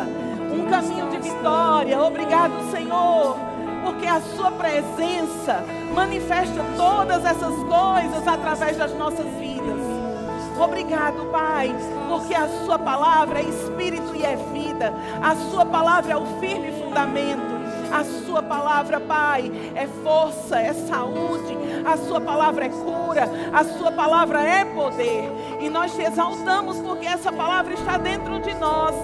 um caminho de vitória. Obrigado, Senhor, porque a Sua presença manifesta todas essas coisas através das nossas vidas. Obrigado, Pai, porque a Sua palavra é espírito e é vida, a Sua palavra é o firme fundamento. A Sua palavra, Pai, é força, é saúde. A Sua palavra é cura. A Sua palavra é poder. E nós te exaltamos porque essa palavra está dentro de nós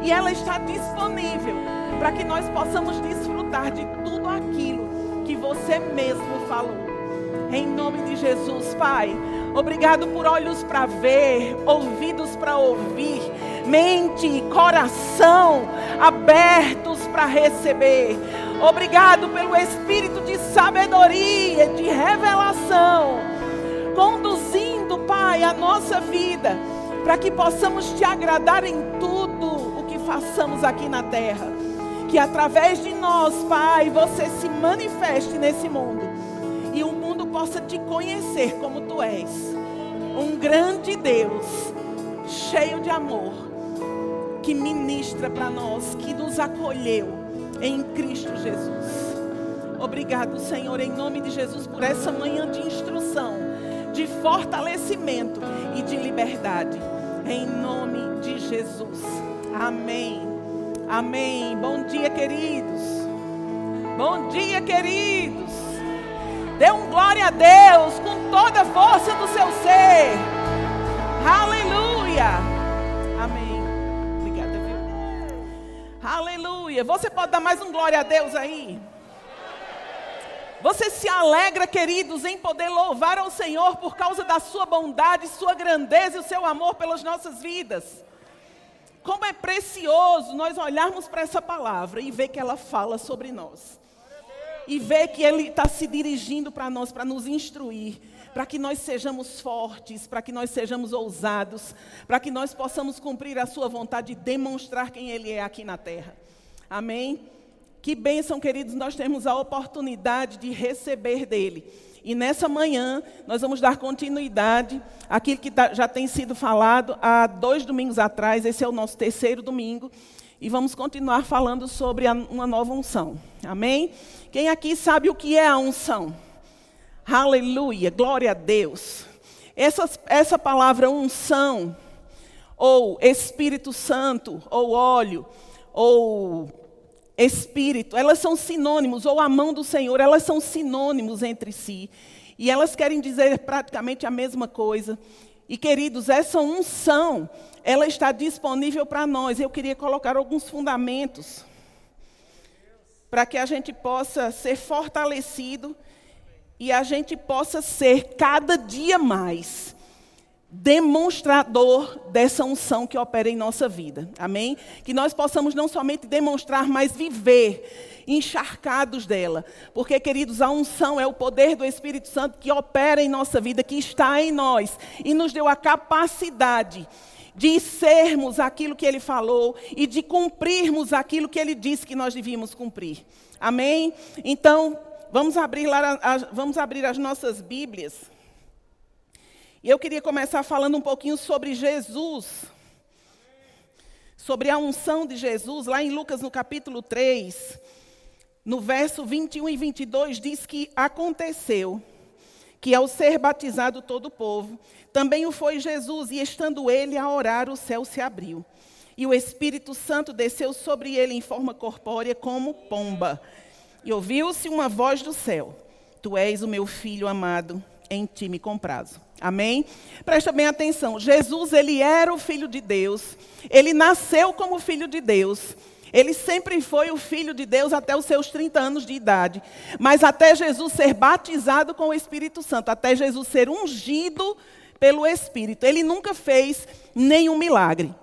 e ela está disponível para que nós possamos desfrutar de tudo aquilo que você mesmo falou. Em nome de Jesus, Pai. Obrigado por olhos para ver, ouvidos para ouvir, mente e coração abertos para receber. Obrigado pelo espírito de sabedoria, de revelação, conduzindo, Pai, a nossa vida, para que possamos te agradar em tudo façamos aqui na terra. Que através de nós, Pai, você se manifeste nesse mundo e o mundo possa te conhecer como tu és. Um grande Deus, cheio de amor, que ministra para nós, que nos acolheu em Cristo Jesus. Obrigado, Senhor, em nome de Jesus, por essa manhã de instrução, de fortalecimento e de liberdade. Em nome de Jesus. Amém. Amém. Bom dia, queridos. Bom dia, queridos. Dê um glória a Deus com toda a força do seu ser. Aleluia. Amém. Obrigada, viu? Aleluia. Você pode dar mais um glória a Deus aí? Você se alegra, queridos, em poder louvar ao Senhor por causa da sua bondade, sua grandeza e o seu amor pelas nossas vidas. Como é precioso nós olharmos para essa palavra e ver que ela fala sobre nós e ver que Ele está se dirigindo para nós, para nos instruir, para que nós sejamos fortes, para que nós sejamos ousados, para que nós possamos cumprir a Sua vontade e demonstrar quem Ele é aqui na terra. Amém? Que bênção, queridos, nós temos a oportunidade de receber dEle. E nessa manhã, nós vamos dar continuidade àquilo que tá, já tem sido falado há dois domingos atrás, esse é o nosso terceiro domingo. E vamos continuar falando sobre uma nova unção. Amém? Quem aqui sabe o que é a unção? Aleluia, glória a Deus. Essa, essa palavra unção, ou Espírito Santo, ou óleo, ou Espírito, elas são sinônimos, ou a mão do Senhor, elas são sinônimos entre si. E elas querem dizer praticamente a mesma coisa. E queridos, essa unção, ela está disponível para nós. Eu queria colocar alguns fundamentos para que a gente possa ser fortalecido e a gente possa ser cada dia mais demonstrador dessa unção que opera em nossa vida. Amém? Que nós possamos não somente demonstrar, mas viver encharcados dela. Porque, queridos, a unção é o poder do Espírito Santo que opera em nossa vida, que está em nós e nos deu a capacidade de sermos aquilo que ele falou e de cumprirmos aquilo que ele disse que nós devíamos cumprir. Amém? Então, vamos abrir, lá, vamos abrir as nossas Bíblias. E eu queria começar falando um pouquinho sobre Jesus. Sobre a unção de Jesus, lá em Lucas no capítulo 3, no verso 21 e 22, diz que aconteceu que ao ser batizado todo o povo, também o foi Jesus, e estando ele a orar, o céu se abriu. E o Espírito Santo desceu sobre ele em forma corpórea como pomba. E ouviu-se uma voz do céu: Tu és o meu filho amado, em ti me comprazo. Amém? Presta bem atenção. Jesus, ele era o filho de Deus. Ele nasceu como filho de Deus. Ele sempre foi o filho de Deus até os seus 30 anos de idade. Mas até Jesus ser batizado com o Espírito Santo, até Jesus ser ungido pelo Espírito, ele nunca fez nenhum milagre.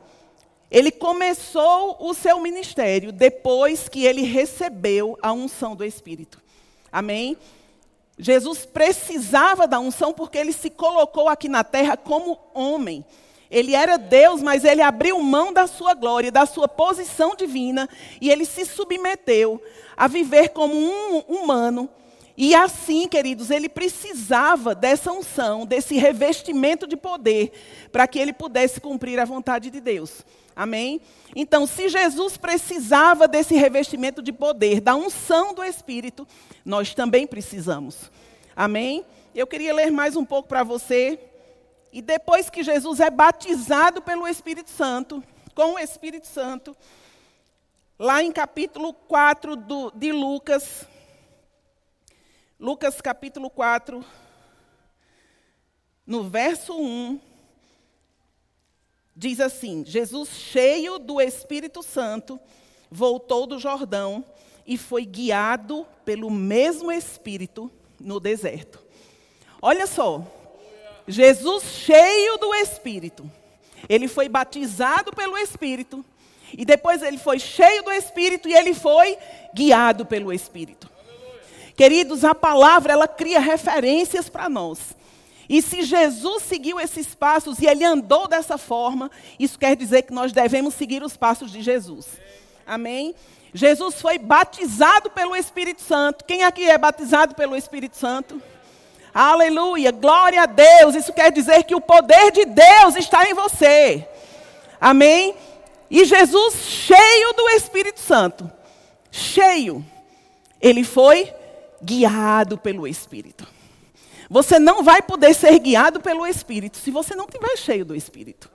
Ele começou o seu ministério depois que ele recebeu a unção do Espírito. Amém? Jesus precisava da unção porque ele se colocou aqui na terra como homem. Ele era Deus, mas ele abriu mão da sua glória, da sua posição divina, e ele se submeteu a viver como um humano. E assim, queridos, ele precisava dessa unção, desse revestimento de poder, para que ele pudesse cumprir a vontade de Deus. Amém? Então, se Jesus precisava desse revestimento de poder, da unção do Espírito, nós também precisamos. Amém? Eu queria ler mais um pouco para você. E depois que Jesus é batizado pelo Espírito Santo, com o Espírito Santo, lá em capítulo 4 do, de Lucas, Lucas capítulo 4, no verso 1, diz assim: Jesus, cheio do Espírito Santo, voltou do Jordão e foi guiado pelo mesmo Espírito no deserto. Olha só, Jesus, cheio do Espírito, ele foi batizado pelo Espírito, e depois ele foi cheio do Espírito e ele foi guiado pelo Espírito. Queridos, a palavra ela cria referências para nós. E se Jesus seguiu esses passos e ele andou dessa forma, isso quer dizer que nós devemos seguir os passos de Jesus. Amém? Jesus foi batizado pelo Espírito Santo. Quem aqui é batizado pelo Espírito Santo? Aleluia, glória a Deus. Isso quer dizer que o poder de Deus está em você. Amém? E Jesus, cheio do Espírito Santo, cheio, ele foi guiado pelo Espírito. Você não vai poder ser guiado pelo Espírito se você não estiver cheio do Espírito.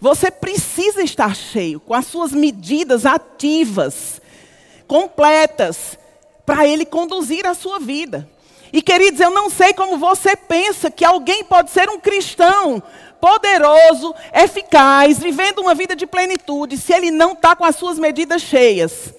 Você precisa estar cheio, com as suas medidas ativas, completas, para Ele conduzir a sua vida. E queridos, eu não sei como você pensa que alguém pode ser um cristão poderoso, eficaz, vivendo uma vida de plenitude, se ele não está com as suas medidas cheias.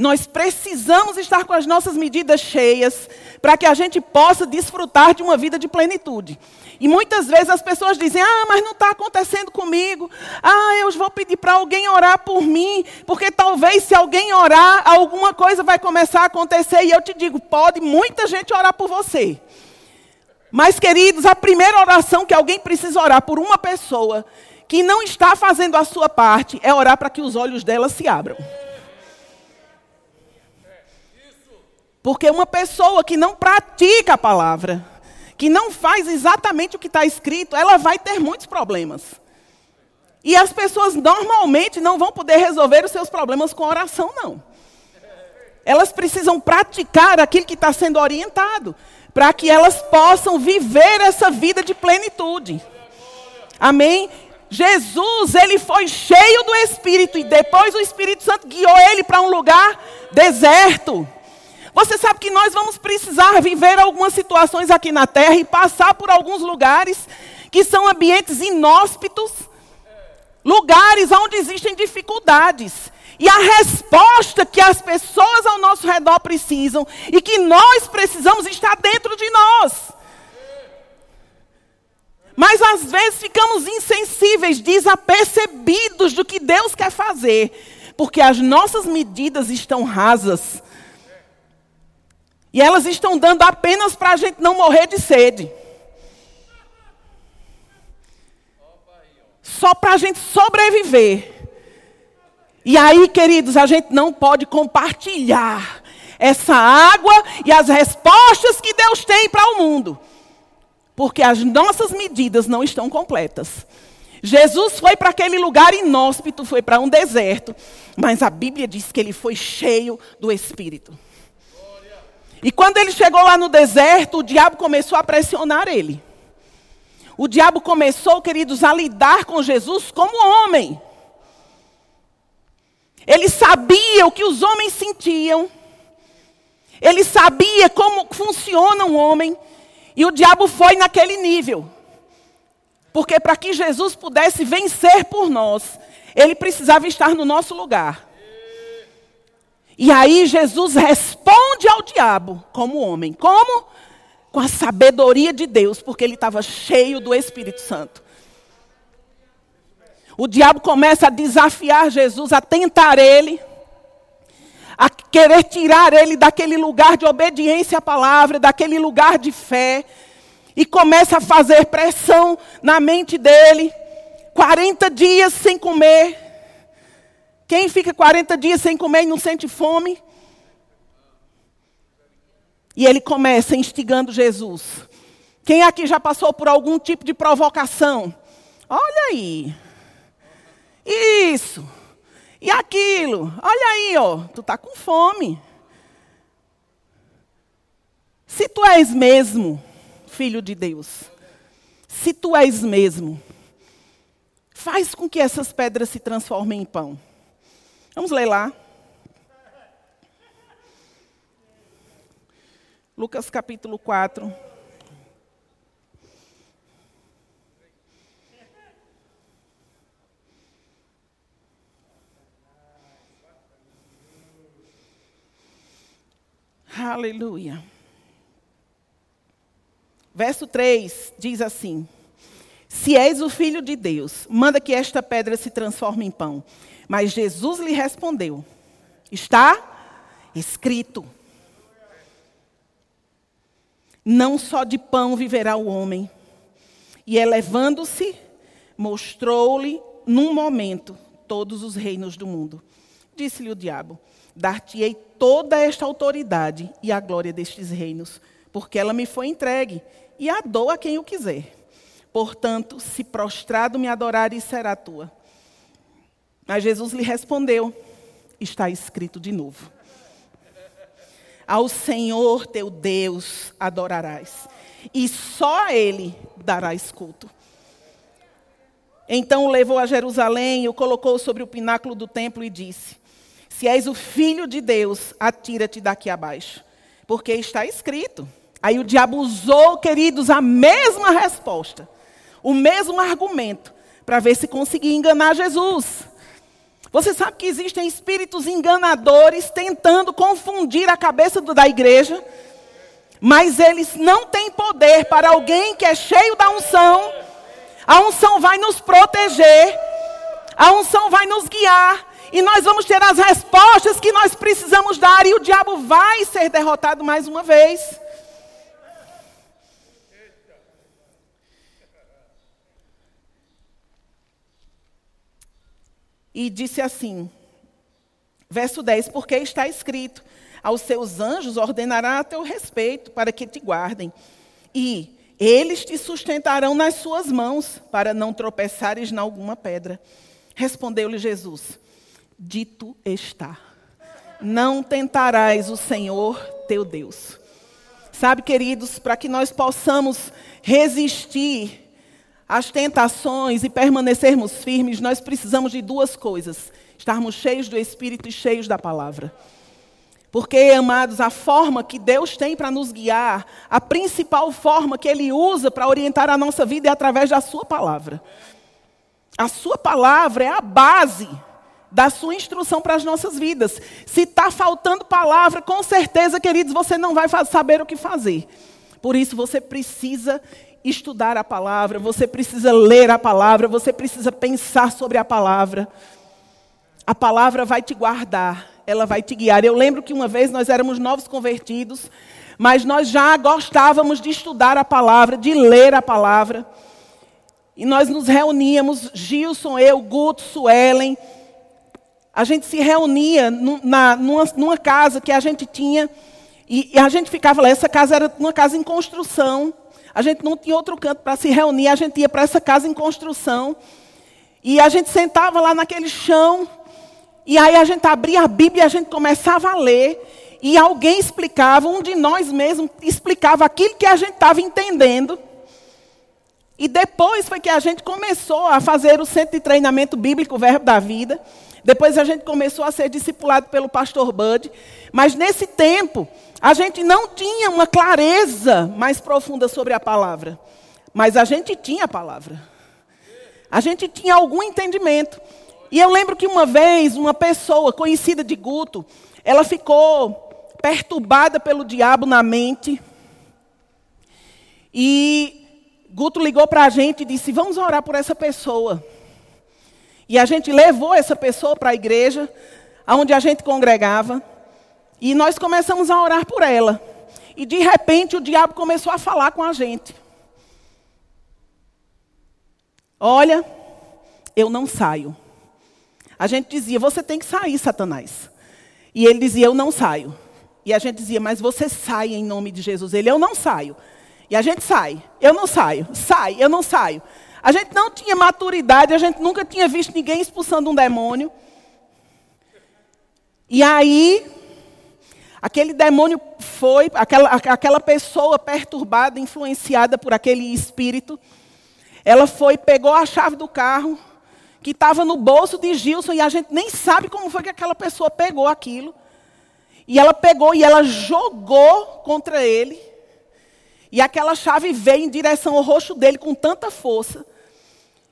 Nós precisamos estar com as nossas medidas cheias para que a gente possa desfrutar de uma vida de plenitude. E muitas vezes as pessoas dizem: Ah, mas não está acontecendo comigo. Ah, eu vou pedir para alguém orar por mim, porque talvez se alguém orar, alguma coisa vai começar a acontecer. E eu te digo: pode muita gente orar por você. Mas, queridos, a primeira oração que alguém precisa orar por uma pessoa que não está fazendo a sua parte é orar para que os olhos dela se abram. Porque uma pessoa que não pratica a palavra, que não faz exatamente o que está escrito, ela vai ter muitos problemas. E as pessoas normalmente não vão poder resolver os seus problemas com oração, não. Elas precisam praticar aquilo que está sendo orientado, para que elas possam viver essa vida de plenitude. Amém? Jesus, ele foi cheio do Espírito e depois o Espírito Santo guiou ele para um lugar deserto. Você sabe que nós vamos precisar viver algumas situações aqui na terra e passar por alguns lugares que são ambientes inóspitos, lugares onde existem dificuldades. E a resposta que as pessoas ao nosso redor precisam e que nós precisamos está dentro de nós. Mas às vezes ficamos insensíveis, desapercebidos do que Deus quer fazer, porque as nossas medidas estão rasas e elas estão dando apenas para a gente não morrer de sede. Só para a gente sobreviver. E aí, queridos, a gente não pode compartilhar essa água e as respostas que Deus tem para o mundo. Porque as nossas medidas não estão completas. Jesus foi para aquele lugar inóspito, foi para um deserto, mas a Bíblia diz que ele foi cheio do Espírito. E quando ele chegou lá no deserto, o diabo começou a pressionar ele. O diabo começou, queridos, a lidar com Jesus como homem. Ele sabia o que os homens sentiam. Ele sabia como funciona um homem. E o diabo foi naquele nível. Porque para que Jesus pudesse vencer por nós, ele precisava estar no nosso lugar. E aí Jesus responde ao diabo como homem. Como? Com a sabedoria de Deus, porque ele estava cheio do Espírito Santo. O diabo começa a desafiar Jesus, a tentar ele, a querer tirar ele daquele lugar de obediência à palavra, daquele lugar de fé, e começa a fazer pressão na mente dele. 40 dias sem comer. Quem fica 40 dias sem comer e não sente fome? E ele começa instigando Jesus. Quem aqui já passou por algum tipo de provocação? Olha aí. Isso. E aquilo. Olha aí, ó. Tu tá com fome. Se tu és mesmo filho de Deus, se tu és mesmo, faz com que essas pedras se transformem em pão. Vamos ler lá. Lucas capítulo 4. Aleluia. Verso 3 diz assim: Se és o filho de Deus, manda que esta pedra se transforme em pão. Mas Jesus lhe respondeu: Está escrito. Não só de pão viverá o homem. E elevando-se, mostrou-lhe num momento todos os reinos do mundo. Disse-lhe o diabo: Dar-te-ei toda esta autoridade e a glória destes reinos, porque ela me foi entregue, e a dou a quem o quiser. Portanto, se prostrado me adorares, será tua. Mas Jesus lhe respondeu: Está escrito de novo. Ao Senhor teu Deus adorarás, e só a Ele darás culto. Então o levou a Jerusalém o colocou sobre o pináculo do templo e disse: se és o filho de Deus, atira-te daqui abaixo. Porque está escrito. Aí o diabo usou, queridos, a mesma resposta, o mesmo argumento, para ver se conseguia enganar Jesus. Você sabe que existem espíritos enganadores tentando confundir a cabeça da igreja, mas eles não têm poder para alguém que é cheio da unção. A unção vai nos proteger, a unção vai nos guiar, e nós vamos ter as respostas que nós precisamos dar, e o diabo vai ser derrotado mais uma vez. E disse assim, verso 10: Porque está escrito: Aos seus anjos ordenará a teu respeito, para que te guardem, e eles te sustentarão nas suas mãos, para não tropeçares em alguma pedra. Respondeu-lhe Jesus: dito está: Não tentarás o Senhor teu Deus. Sabe, queridos, para que nós possamos resistir às tentações e permanecermos firmes, nós precisamos de duas coisas: estarmos cheios do Espírito e cheios da palavra. Porque, amados, a forma que Deus tem para nos guiar, a principal forma que Ele usa para orientar a nossa vida é através da Sua palavra. A Sua palavra é a base da sua instrução para as nossas vidas. Se está faltando palavra, com certeza, queridos, você não vai saber o que fazer. Por isso, você precisa estudar a palavra, você precisa ler a palavra, você precisa pensar sobre a palavra. A palavra vai te guardar, ela vai te guiar. Eu lembro que uma vez nós éramos novos convertidos, mas nós já gostávamos de estudar a palavra, de ler a palavra. E nós nos reuníamos, Gilson, eu, Guto, Suelen, a gente se reunia na, numa, numa, casa que a gente tinha, e, e, a gente ficava lá. Essa casa era uma casa em construção. A gente não tinha outro canto para se reunir, a gente ia para essa casa em construção. E a gente sentava lá naquele chão, e aí a gente abria a Bíblia e a gente começava a ler. E alguém explicava, um de nós mesmos explicava aquilo que a gente estava entendendo. E depois foi que a gente começou a fazer o centro de treinamento bíblico, Verbo da Vida. Depois a gente começou a ser discipulado pelo pastor Bud. Mas nesse tempo, a gente não tinha uma clareza mais profunda sobre a palavra. Mas a gente tinha a palavra. A gente tinha algum entendimento. E eu lembro que uma vez, uma pessoa conhecida de Guto, ela ficou perturbada pelo diabo na mente. E Guto ligou para a gente e disse: Vamos orar por essa pessoa. E a gente levou essa pessoa para a igreja, onde a gente congregava, e nós começamos a orar por ela. E de repente o diabo começou a falar com a gente. Olha, eu não saio. A gente dizia, você tem que sair, Satanás. E ele dizia, eu não saio. E a gente dizia, mas você sai em nome de Jesus. Ele, eu não saio. E a gente sai. Eu não saio. Sai, eu não saio. A gente não tinha maturidade, a gente nunca tinha visto ninguém expulsando um demônio. E aí, aquele demônio foi, aquela, aquela pessoa perturbada, influenciada por aquele espírito, ela foi, pegou a chave do carro, que estava no bolso de Gilson, e a gente nem sabe como foi que aquela pessoa pegou aquilo. E ela pegou e ela jogou contra ele. E aquela chave veio em direção ao rosto dele com tanta força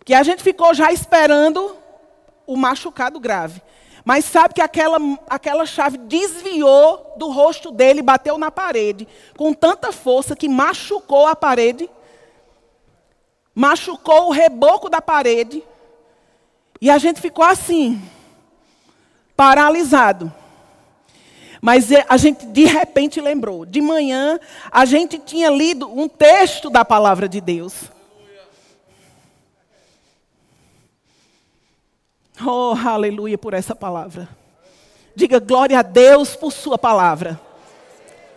que a gente ficou já esperando o machucado grave. Mas sabe que aquela, aquela chave desviou do rosto dele, bateu na parede, com tanta força que machucou a parede, machucou o reboco da parede, e a gente ficou assim, paralisado. Mas é, a gente de repente lembrou. De manhã, a gente tinha lido um texto da palavra de Deus. Oh, aleluia por essa palavra. Diga glória a Deus por Sua palavra.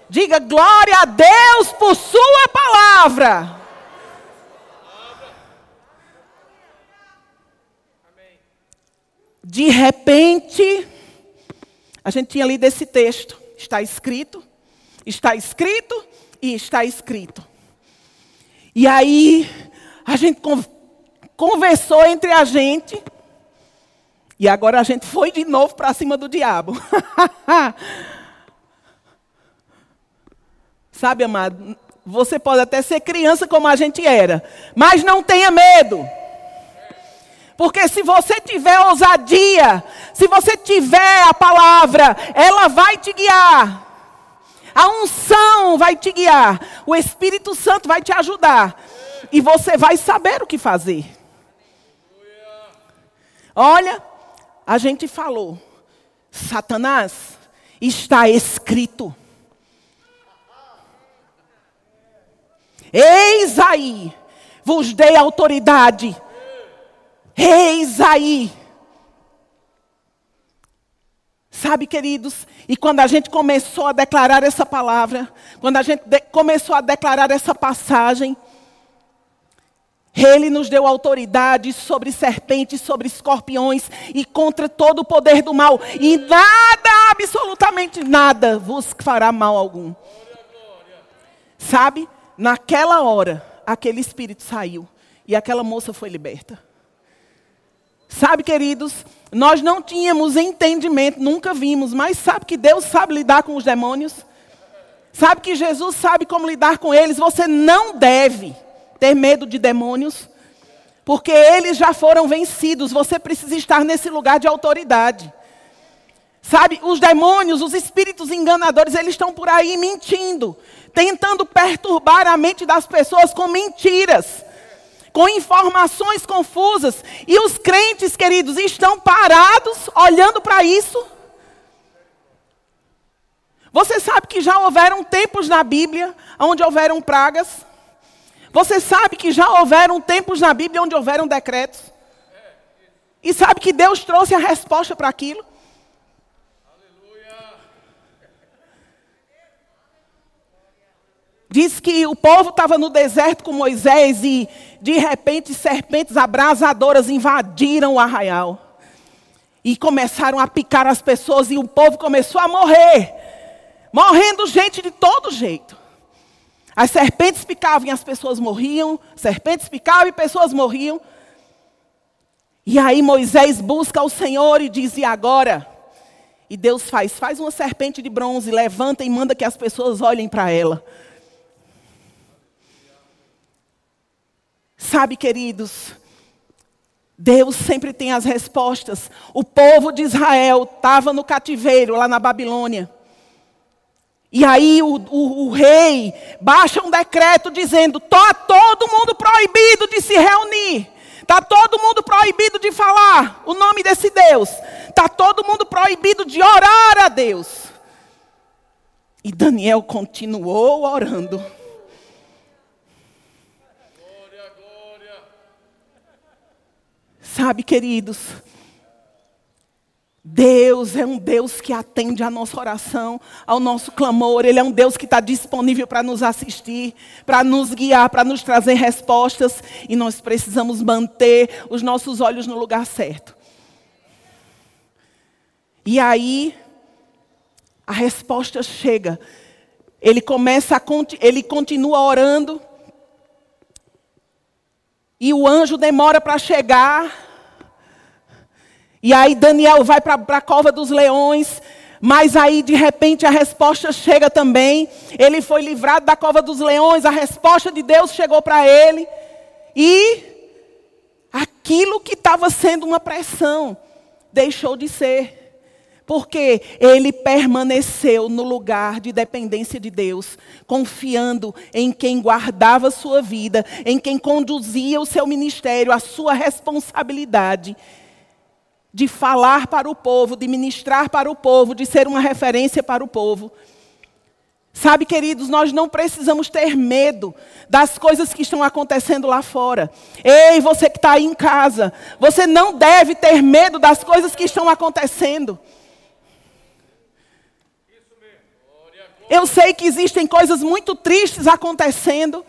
Diga glória a Deus por Sua palavra. De repente, a gente tinha lido esse texto. Está escrito, está escrito e está escrito. E aí, a gente conversou entre a gente e agora a gente foi de novo para cima do diabo. Sabe, amado, você pode até ser criança como a gente era, mas não tenha medo. Porque se você tiver ousadia, se você tiver a palavra, ela vai te guiar. A unção vai te guiar. O Espírito Santo vai te ajudar. E você vai saber o que fazer. Olha, a gente falou, Satanás, está escrito. Eis aí, vos dei autoridade. Eis aí. Sabe, queridos, e quando a gente começou a declarar essa palavra, quando a gente começou a declarar essa passagem, ele nos deu autoridade sobre serpentes, sobre escorpiões e contra todo o poder do mal. E nada, absolutamente nada, vos fará mal algum. Sabe? Naquela hora, aquele espírito saiu e aquela moça foi liberta. Sabe, queridos, nós não tínhamos entendimento, nunca vimos, mas sabe que Deus sabe lidar com os demônios? Sabe que Jesus sabe como lidar com eles? Você não deve ter medo de demônios, porque eles já foram vencidos. Você precisa estar nesse lugar de autoridade. Sabe, os demônios, os espíritos enganadores, eles estão por aí mentindo, tentando perturbar a mente das pessoas com mentiras, com informações confusas. E os crentes, queridos, estão parados olhando para isso. Você sabe que já houveram tempos na Bíblia onde houveram pragas? Você sabe que já houveram tempos na Bíblia onde houveram decretos? E sabe que Deus trouxe a resposta para aquilo? Diz que o povo estava no deserto com Moisés e, de repente, serpentes abrasadoras invadiram o arraial. E começaram a picar as pessoas e o povo começou a morrer. Morrendo gente de todo jeito. As serpentes picavam e as pessoas morriam, serpentes picavam e pessoas morriam. E aí Moisés busca o Senhor e diz: E agora? E Deus faz: faz uma serpente de bronze, levanta e manda que as pessoas olhem para ela. Sabe, queridos, Deus sempre tem as respostas. O povo de Israel estava no cativeiro lá na Babilônia. E aí o, o, o, rei baixa um decreto dizendo: está todo mundo proibido de se reunir. Está todo mundo proibido de falar o nome desse Deus. Está todo mundo proibido de orar a Deus. E Daniel continuou orando. Sabe, queridos, Deus é um Deus que atende a nossa oração, ao nosso clamor. Ele é um Deus que está disponível para nos assistir, para nos guiar, para nos trazer respostas. E nós precisamos manter os nossos olhos no lugar certo. E aí, a resposta chega. Ele começa a, ele continua orando. E o anjo demora para chegar. E aí Daniel vai para a cova dos leões. Mas aí, de repente, a resposta chega também. Ele foi livrado da cova dos leões, a resposta de Deus chegou para ele. E aquilo que estava sendo uma pressão deixou de ser. Porque ele permaneceu no lugar de dependência de Deus, confiando em quem guardava sua vida, em quem conduzia o seu ministério, a sua responsabilidade de falar para o povo, de ministrar para o povo, de ser uma referência para o povo. Sabe, queridos, nós não precisamos ter medo das coisas que estão acontecendo lá fora. Ei, você que está aí em casa, você não deve ter medo das coisas que estão acontecendo. Eu sei que existem coisas muito tristes acontecendo.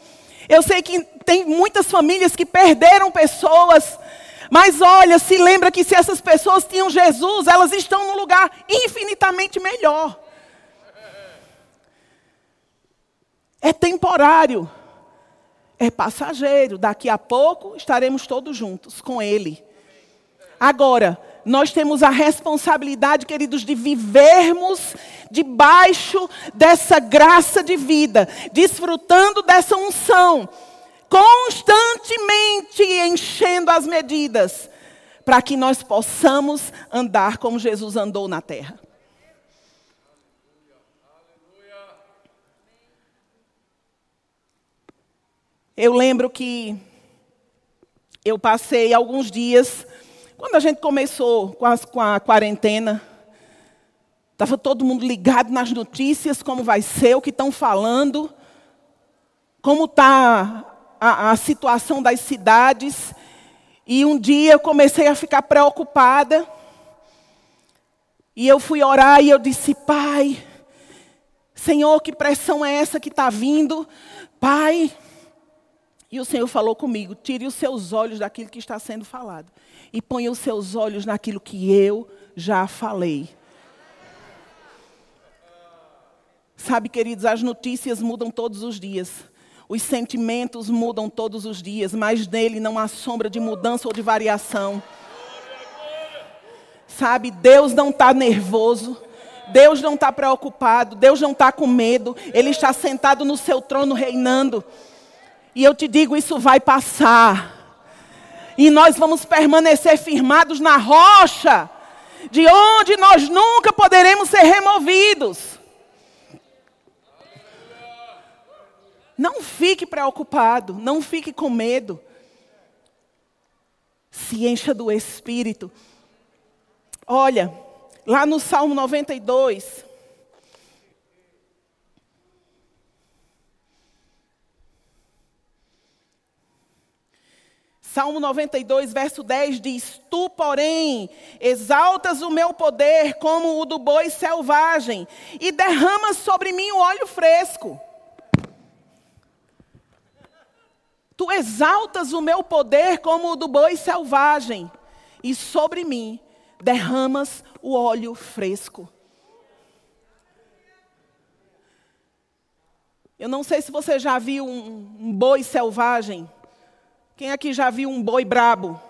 Eu sei que tem muitas famílias que perderam pessoas. Mas olha, se lembra que se essas pessoas tinham Jesus, elas estão num lugar infinitamente melhor. É temporário. É passageiro. Daqui a pouco estaremos todos juntos com Ele. Agora, nós temos a responsabilidade, queridos, de vivermos debaixo dessa graça de vida, desfrutando dessa unção constantemente enchendo as medidas, para que nós possamos andar como Jesus andou na terra. Eu lembro que eu passei alguns dias, quando a gente começou com, as, com a quarentena, estava todo mundo ligado nas notícias, como vai ser, o que estão falando, como está a, a situação das cidades. E um dia eu comecei a ficar preocupada. E eu fui orar e eu disse: Pai, Senhor, que pressão é essa que está vindo? Pai. E o Senhor falou comigo: tire os seus olhos daquilo que está sendo falado e ponha os seus olhos naquilo que eu já falei. Sabe, queridos, as notícias mudam todos os dias. Os sentimentos mudam todos os dias, mas nele não há sombra de mudança ou de variação. Sabe, Deus não está nervoso. Deus não está preocupado, Deus não está com medo, Ele está sentado no seu trono reinando. E eu te digo, isso vai passar. E nós vamos permanecer firmados na rocha, de onde nós nunca poderemos ser removidos. Não fique preocupado, não fique com medo. Se encha do Espírito. Olha, lá no Salmo 92. Salmo 92, verso 10 diz: Tu, porém, exaltas o meu poder como o do boi selvagem, e derramas sobre mim o óleo fresco. Tu exaltas o meu poder como o do boi selvagem, e sobre mim derramas o óleo fresco. Eu não sei se você já viu um, um boi selvagem. Quem aqui já viu um boi brabo?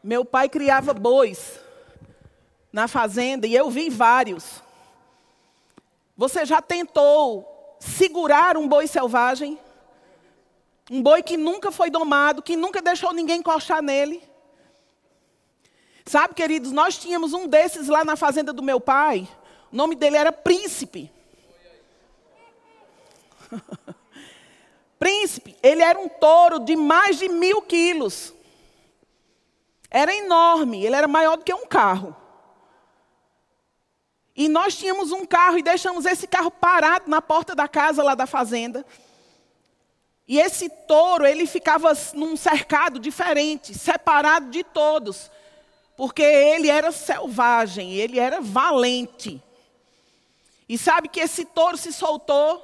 Meu pai criava bois na fazenda e eu vi vários. Você já tentou segurar um boi selvagem? Um boi que nunca foi domado, que nunca deixou ninguém encostar nele. Sabe, queridos, nós tínhamos um desses lá na fazenda do meu pai. O nome dele era Príncipe. Príncipe, ele era um touro de mais de mil quilos. Era enorme, ele era maior do que um carro. E nós tínhamos um carro e deixamos esse carro parado na porta da casa lá da fazenda. E esse touro, ele ficava num cercado diferente, separado de todos. Porque ele era selvagem, ele era valente. E sabe que esse touro se soltou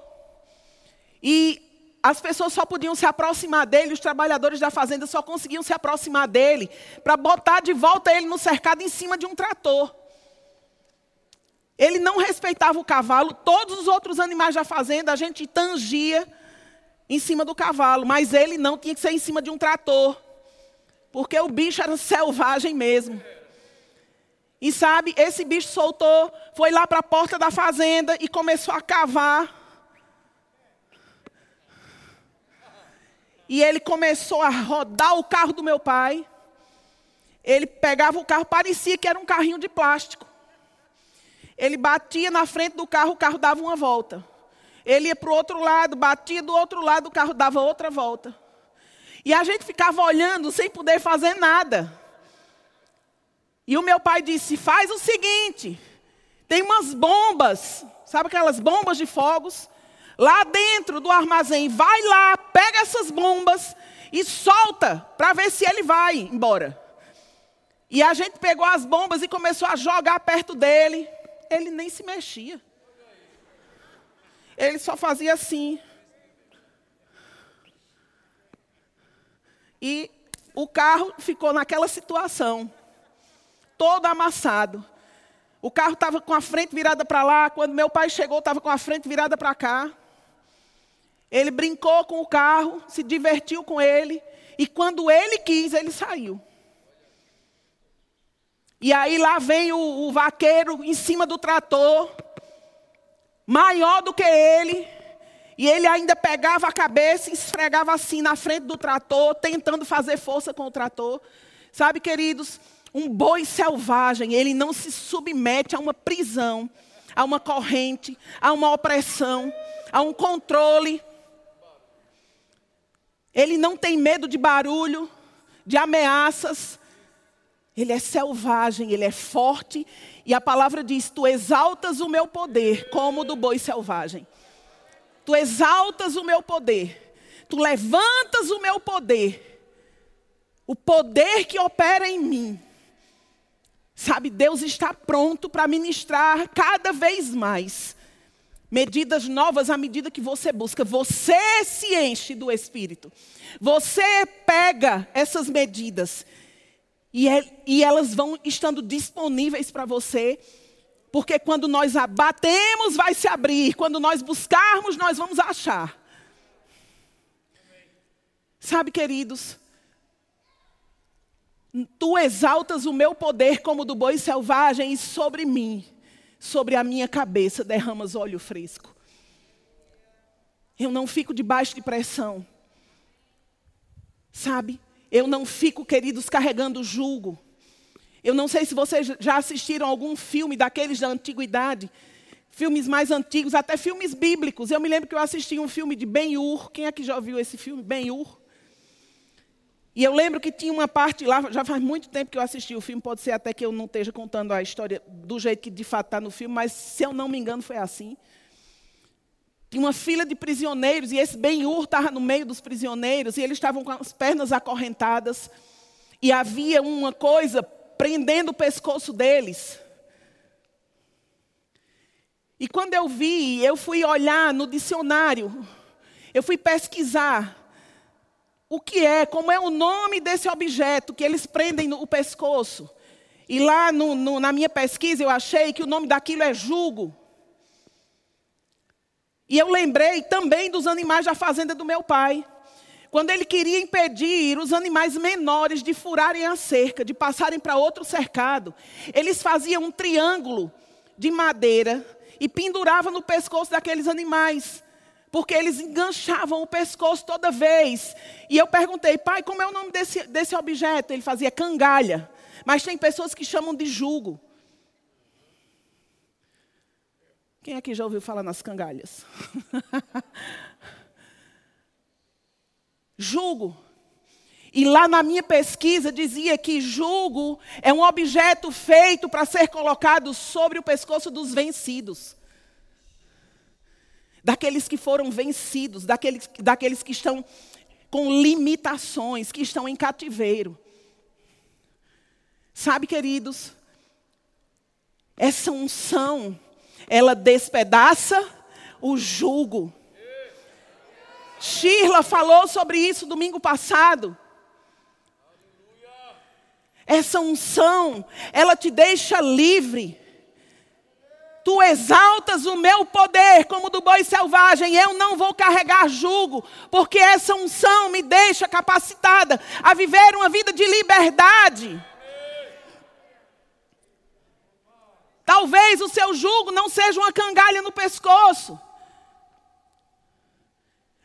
e as pessoas só podiam se aproximar dele, os trabalhadores da fazenda só conseguiam se aproximar dele para botar de volta ele no cercado em cima de um trator. Ele não respeitava o cavalo, todos os outros animais da fazenda a gente tangia em cima do cavalo, mas ele não tinha que ser em cima de um trator, porque o bicho era selvagem mesmo. E sabe, esse bicho soltou, foi lá para a porta da fazenda e começou a cavar E ele começou a rodar o carro do meu pai. Ele pegava o carro, parecia que era um carrinho de plástico. Ele batia na frente do carro, o carro dava uma volta. Ele ia para o outro lado, batia do outro lado, o carro dava outra volta. E a gente ficava olhando sem poder fazer nada. E o meu pai disse: faz o seguinte, tem umas bombas, sabe aquelas bombas de fogos? lá dentro do armazém, vai lá, pega essas bombas e solta para ver se ele vai embora. E a gente pegou as bombas e começou a jogar perto dele. Ele nem se mexia. Ele só fazia assim. E o carro ficou naquela situação, todo amassado. O carro estava com a frente virada para lá. Quando meu pai chegou, estava com a frente virada para cá. Ele brincou com o carro, se divertiu com ele, e quando ele quis, ele saiu. E aí lá vem o, o vaqueiro em cima do trator, maior do que ele, e ele ainda pegava a cabeça e esfregava assim na frente do trator, tentando fazer força com o trator. Sabe, queridos, um boi selvagem, ele não se submete a uma prisão, a uma corrente, a uma opressão, a um controle. Ele não tem medo de barulho, de ameaças. Ele é selvagem, ele é forte. E a palavra diz: Tu exaltas o meu poder como o do boi selvagem. Tu exaltas o meu poder. Tu levantas o meu poder. O poder que opera em mim. Sabe, Deus está pronto para ministrar cada vez mais Medidas novas à medida que você busca. Você se enche do Espírito. Você pega essas medidas. E, é, e elas vão estando disponíveis para você. Porque quando nós abatemos, vai se abrir. Quando nós buscarmos, nós vamos achar. Sabe, queridos, tu exaltas o meu poder como do boi selvagem e sobre mim sobre a minha cabeça derramas óleo fresco. Eu não fico debaixo de pressão. Sabe? Eu não fico, queridos, carregando julgo. Eu não sei se vocês já assistiram algum filme daqueles da antiguidade, filmes mais antigos, até filmes bíblicos. Eu me lembro que eu assisti um filme de Ben-Hur. Quem é que já viu esse filme? Ben-Hur. E eu lembro que tinha uma parte lá, já faz muito tempo que eu assisti o filme, pode ser até que eu não esteja contando a história do jeito que de fato está no filme, mas se eu não me engano foi assim. Tinha uma fila de prisioneiros e esse Ben-Hur estava no meio dos prisioneiros e eles estavam com as pernas acorrentadas e havia uma coisa prendendo o pescoço deles. E quando eu vi, eu fui olhar no dicionário, eu fui pesquisar o que é, como é o nome desse objeto que eles prendem no pescoço. E lá no, no, na minha pesquisa eu achei que o nome daquilo é jugo. E eu lembrei também dos animais da fazenda do meu pai. Quando ele queria impedir os animais menores de furarem a cerca, de passarem para outro cercado, eles faziam um triângulo de madeira e penduravam no pescoço daqueles animais porque eles enganchavam o pescoço toda vez. E eu perguntei, pai, como é o nome desse, desse objeto? Ele fazia cangalha. Mas tem pessoas que chamam de jugo. Quem aqui já ouviu falar nas cangalhas? jugo. E lá na minha pesquisa dizia que jugo é um objeto feito para ser colocado sobre o pescoço dos vencidos daqueles que foram vencidos, daqueles, daqueles que estão com limitações, que estão em cativeiro. Sabe, queridos, essa unção, ela despedaça o jugo. Shirla falou sobre isso domingo passado. Essa unção, ela te deixa livre. Tu exaltas o meu poder como do boi selvagem. Eu não vou carregar jugo, porque essa unção me deixa capacitada a viver uma vida de liberdade. Talvez o seu jugo não seja uma cangalha no pescoço.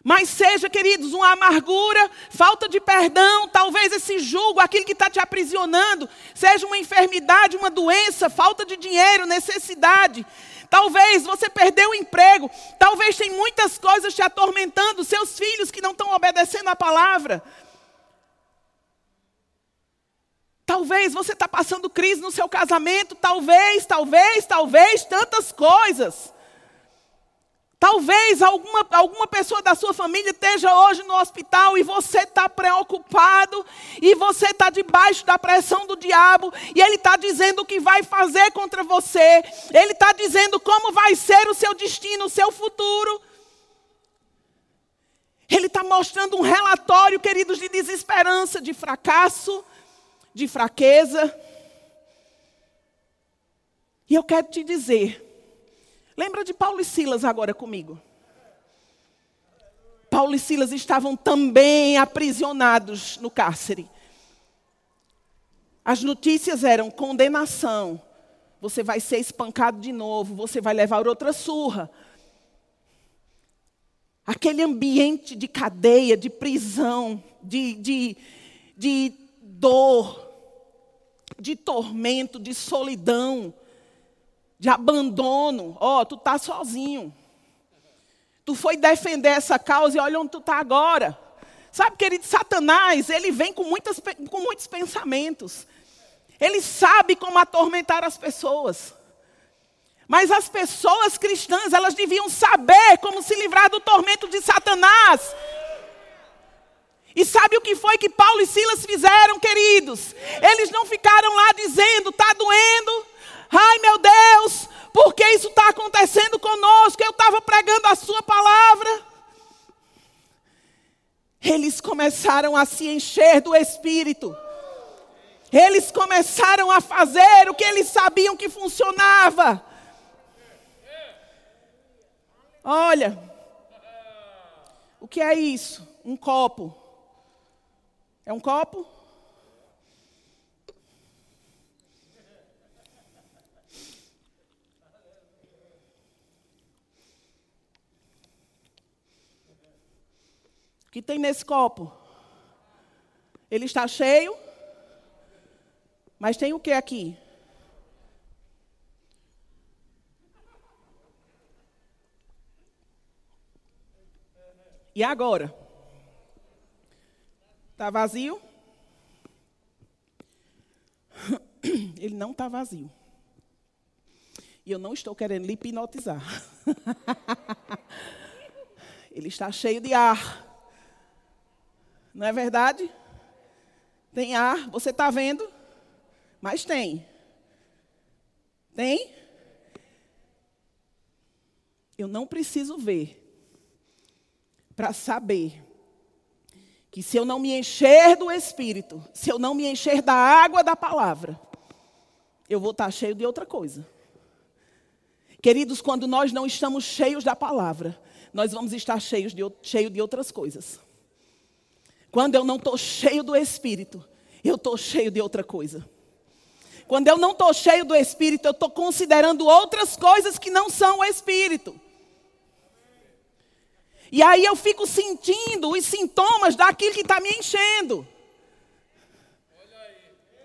Mas seja, queridos, uma amargura, falta de perdão, talvez esse julgo, aquilo que está te aprisionando, seja uma enfermidade, uma doença, falta de dinheiro, necessidade. Talvez você perdeu o emprego, talvez tem muitas coisas te atormentando, seus filhos que não estão obedecendo a palavra. Talvez você está passando crise no seu casamento, talvez, talvez, talvez, tantas coisas. Talvez alguma, alguma pessoa da sua família esteja hoje no hospital e você está preocupado e você está debaixo da pressão do diabo e ele está dizendo o que vai fazer contra você, ele está dizendo como vai ser o seu destino, o seu futuro. Ele está mostrando um relatório, queridos, de desesperança, de fracasso, de fraqueza. E eu quero te dizer Lembra de Paulo e Silas agora comigo? Paulo e Silas estavam também aprisionados no cárcere. As notícias eram condenação. Você vai ser espancado de novo, você vai levar outra surra. Aquele ambiente de cadeia, de prisão, de, de, de dor, de tormento, de solidão de abandono. Ó, oh, tu tá sozinho. Tu foi defender essa causa e olha onde tu está agora. Sabe, querido, Satanás, ele vem com, muitas, com muitos pensamentos. Ele sabe como atormentar as pessoas. Mas as pessoas cristãs, elas deviam saber como se livrar do tormento de Satanás. E sabe o que foi que Paulo e Silas fizeram, queridos? Eles não ficaram lá dizendo, está doendo, Ai meu Deus, por que isso está acontecendo conosco? Eu estava pregando a Sua palavra. Eles começaram a se encher do Espírito. Eles começaram a fazer o que eles sabiam que funcionava. Olha, o que é isso? Um copo. É um copo? que tem nesse copo? Ele está cheio, mas tem o que aqui? E agora? Está vazio? Ele não está vazio. E eu não estou querendo lhe hipnotizar. Ele está cheio de ar. Não é verdade? Tem ar, você está vendo? Mas tem. Tem? Eu não preciso ver para saber que se eu não me encher do Espírito, se eu não me encher da água da palavra, eu vou estar cheio de outra coisa. Queridos, quando nós não estamos cheios da palavra, nós vamos estar cheios de, cheio de outras coisas. Quando eu não estou cheio do Espírito, eu estou cheio de outra coisa. Quando eu não estou cheio do Espírito, eu estou considerando outras coisas que não são o Espírito. E aí eu fico sentindo os sintomas daquilo que está me enchendo.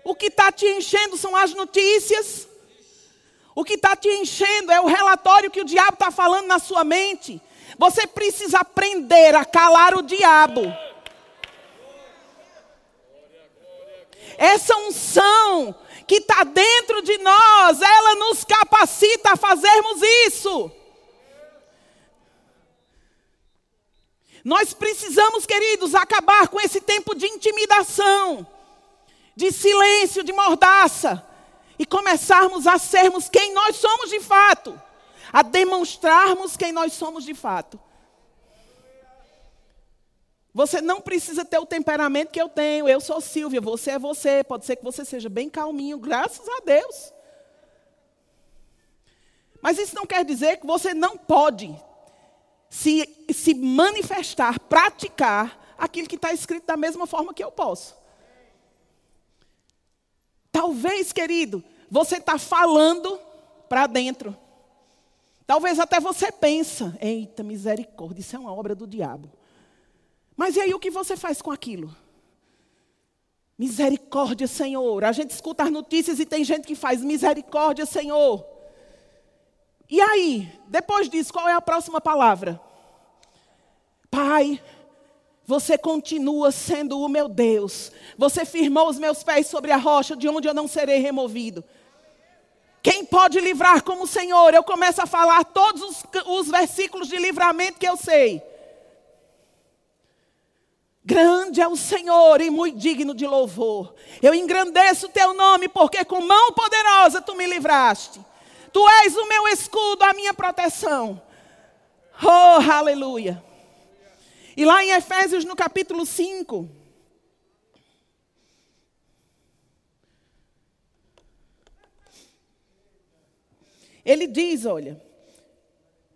O que está te enchendo são as notícias. O que está te enchendo é o relatório que o diabo está falando na sua mente. Você precisa aprender a calar o diabo. Essa unção que está dentro de nós, ela nos capacita a fazermos isso. Nós precisamos, queridos, acabar com esse tempo de intimidação, de silêncio, de mordaça, e começarmos a sermos quem nós somos de fato, a demonstrarmos quem nós somos de fato. Você não precisa ter o temperamento que eu tenho. Eu sou Silvia, você é você. Pode ser que você seja bem calminho, graças a Deus. Mas isso não quer dizer que você não pode se, se manifestar, praticar aquilo que está escrito da mesma forma que eu posso. Talvez, querido, você está falando para dentro. Talvez até você pensa, eita misericórdia, isso é uma obra do diabo. Mas e aí o que você faz com aquilo? Misericórdia, Senhor. A gente escuta as notícias e tem gente que faz misericórdia, Senhor. E aí, depois disso, qual é a próxima palavra? Pai, você continua sendo o meu Deus. Você firmou os meus pés sobre a rocha, de onde eu não serei removido. Quem pode livrar como o Senhor? Eu começo a falar todos os, os versículos de livramento que eu sei. Grande é o Senhor e muito digno de louvor. Eu engrandeço o teu nome, porque com mão poderosa tu me livraste. Tu és o meu escudo, a minha proteção. Oh, aleluia. E lá em Efésios, no capítulo 5. Ele diz: olha,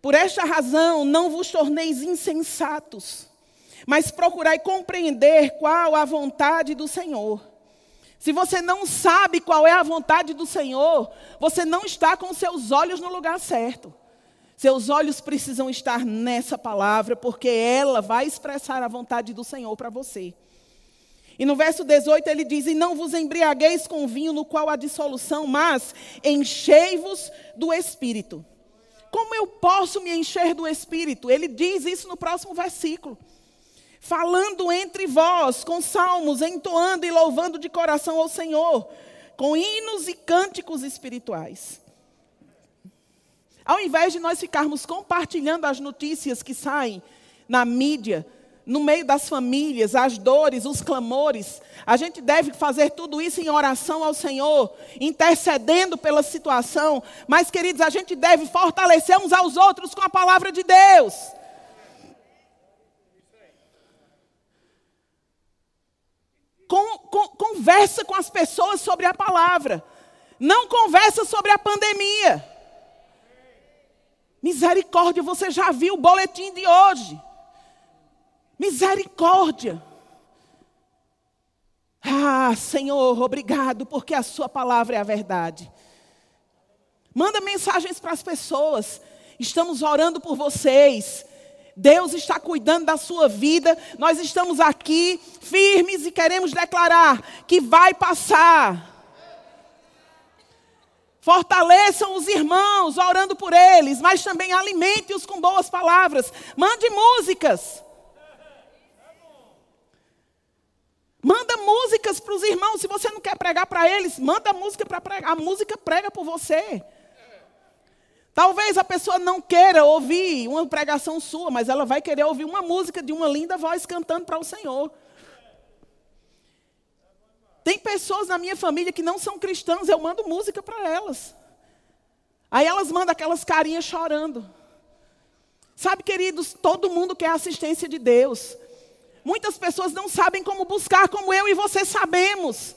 por esta razão não vos torneis insensatos, mas procurai compreender qual a vontade do Senhor. Se você não sabe qual é a vontade do Senhor, você não está com seus olhos no lugar certo. Seus olhos precisam estar nessa palavra, porque ela vai expressar a vontade do Senhor para você. E no verso 18 ele diz: E não vos embriagueis com vinho no qual há dissolução, mas enchei-vos do espírito. Como eu posso me encher do espírito? Ele diz isso no próximo versículo falando entre vós com salmos, entoando e louvando de coração ao Senhor, com hinos e cânticos espirituais. Ao invés de nós ficarmos compartilhando as notícias que saem na mídia, no meio das famílias, as dores, os clamores, a gente deve fazer tudo isso em oração ao Senhor, intercedendo pela situação, mas, queridos, a gente deve fortalecer uns aos outros com a palavra de Deus. Conversa com as pessoas sobre a palavra. Não conversa sobre a pandemia. Misericórdia, você já viu o boletim de hoje. Misericórdia. Ah, Senhor, obrigado, porque a Sua palavra é a verdade. Manda mensagens para as pessoas. Estamos orando por vocês. Deus está cuidando da sua vida. Nós estamos aqui firmes e queremos declarar que vai passar. Fortaleçam os irmãos, orando por eles, mas também alimente-os com boas palavras. Mande músicas. Manda músicas para os irmãos. Se você não quer pregar para eles, manda música para pregar. A música prega por você. Talvez a pessoa não queira ouvir uma pregação sua, mas ela vai querer ouvir uma música de uma linda voz cantando para o Senhor. Tem pessoas na minha família que não são cristãs, eu mando música para elas. Aí elas mandam aquelas carinhas chorando. Sabe, queridos, todo mundo quer assistência de Deus. Muitas pessoas não sabem como buscar, como eu e você sabemos.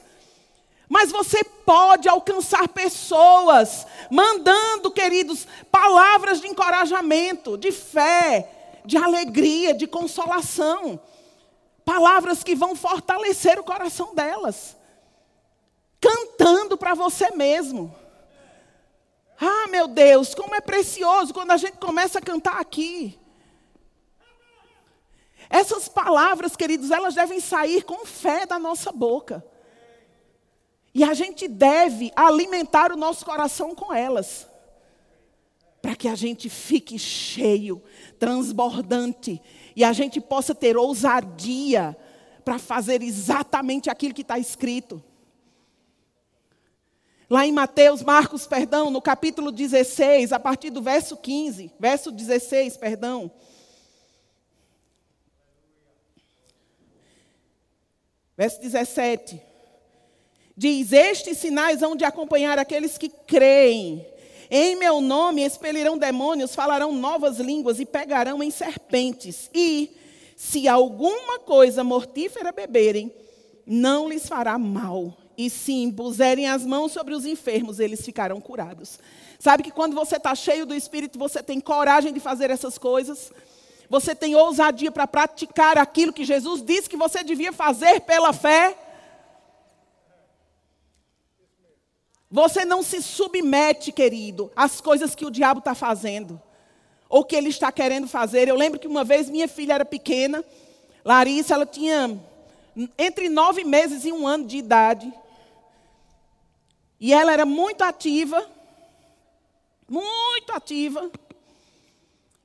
Mas você pode alcançar pessoas, mandando, queridos, palavras de encorajamento, de fé, de alegria, de consolação. Palavras que vão fortalecer o coração delas. Cantando para você mesmo. Ah, meu Deus, como é precioso quando a gente começa a cantar aqui. Essas palavras, queridos, elas devem sair com fé da nossa boca. E a gente deve alimentar o nosso coração com elas. Para que a gente fique cheio, transbordante. E a gente possa ter ousadia para fazer exatamente aquilo que está escrito. Lá em Mateus, Marcos, perdão, no capítulo 16, a partir do verso 15, verso 16, perdão. Verso 17. Diz: Estes sinais hão de acompanhar aqueles que creem. Em meu nome expelirão demônios, falarão novas línguas e pegarão em serpentes. E, se alguma coisa mortífera beberem, não lhes fará mal. E se impuserem as mãos sobre os enfermos, eles ficarão curados. Sabe que quando você está cheio do Espírito, você tem coragem de fazer essas coisas? Você tem ousadia para praticar aquilo que Jesus disse que você devia fazer pela fé? Você não se submete, querido, às coisas que o diabo está fazendo, ou que ele está querendo fazer. Eu lembro que uma vez minha filha era pequena, Larissa, ela tinha entre nove meses e um ano de idade. E ela era muito ativa, muito ativa.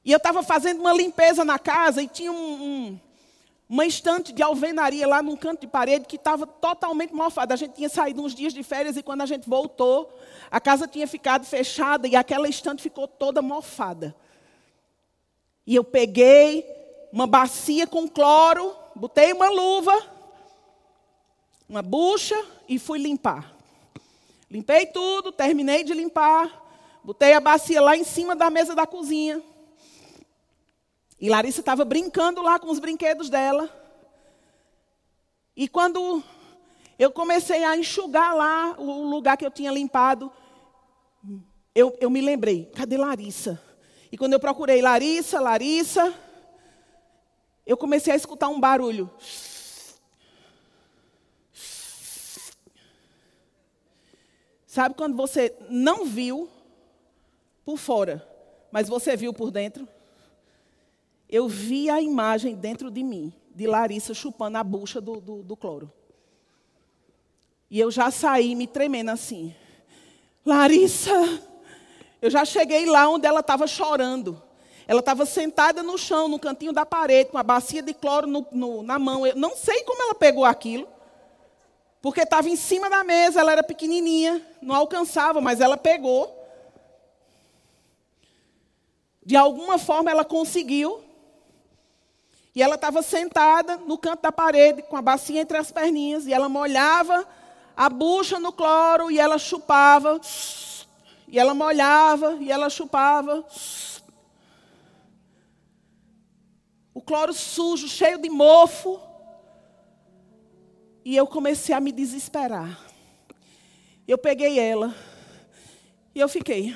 E eu estava fazendo uma limpeza na casa e tinha um, um, uma estante de alvenaria lá num canto de parede que estava totalmente mofada. A gente tinha saído uns dias de férias e quando a gente voltou, a casa tinha ficado fechada e aquela estante ficou toda mofada. E eu peguei uma bacia com cloro, botei uma luva, uma bucha e fui limpar. Limpei tudo, terminei de limpar, botei a bacia lá em cima da mesa da cozinha. E Larissa estava brincando lá com os brinquedos dela. E quando eu comecei a enxugar lá o lugar que eu tinha limpado, eu, eu me lembrei, cadê Larissa? E quando eu procurei Larissa, Larissa, eu comecei a escutar um barulho. Sabe quando você não viu por fora, mas você viu por dentro? Eu vi a imagem dentro de mim, de Larissa chupando a bucha do, do, do cloro. E eu já saí me tremendo assim. Larissa, eu já cheguei lá onde ela estava chorando. Ela estava sentada no chão, no cantinho da parede, com a bacia de cloro no, no, na mão. Eu não sei como ela pegou aquilo, porque estava em cima da mesa, ela era pequenininha, não alcançava, mas ela pegou. De alguma forma ela conseguiu. E ela estava sentada no canto da parede, com a bacia entre as perninhas, e ela molhava a bucha no cloro e ela chupava. E ela molhava e ela chupava. O cloro sujo, cheio de mofo. E eu comecei a me desesperar. Eu peguei ela. E eu fiquei.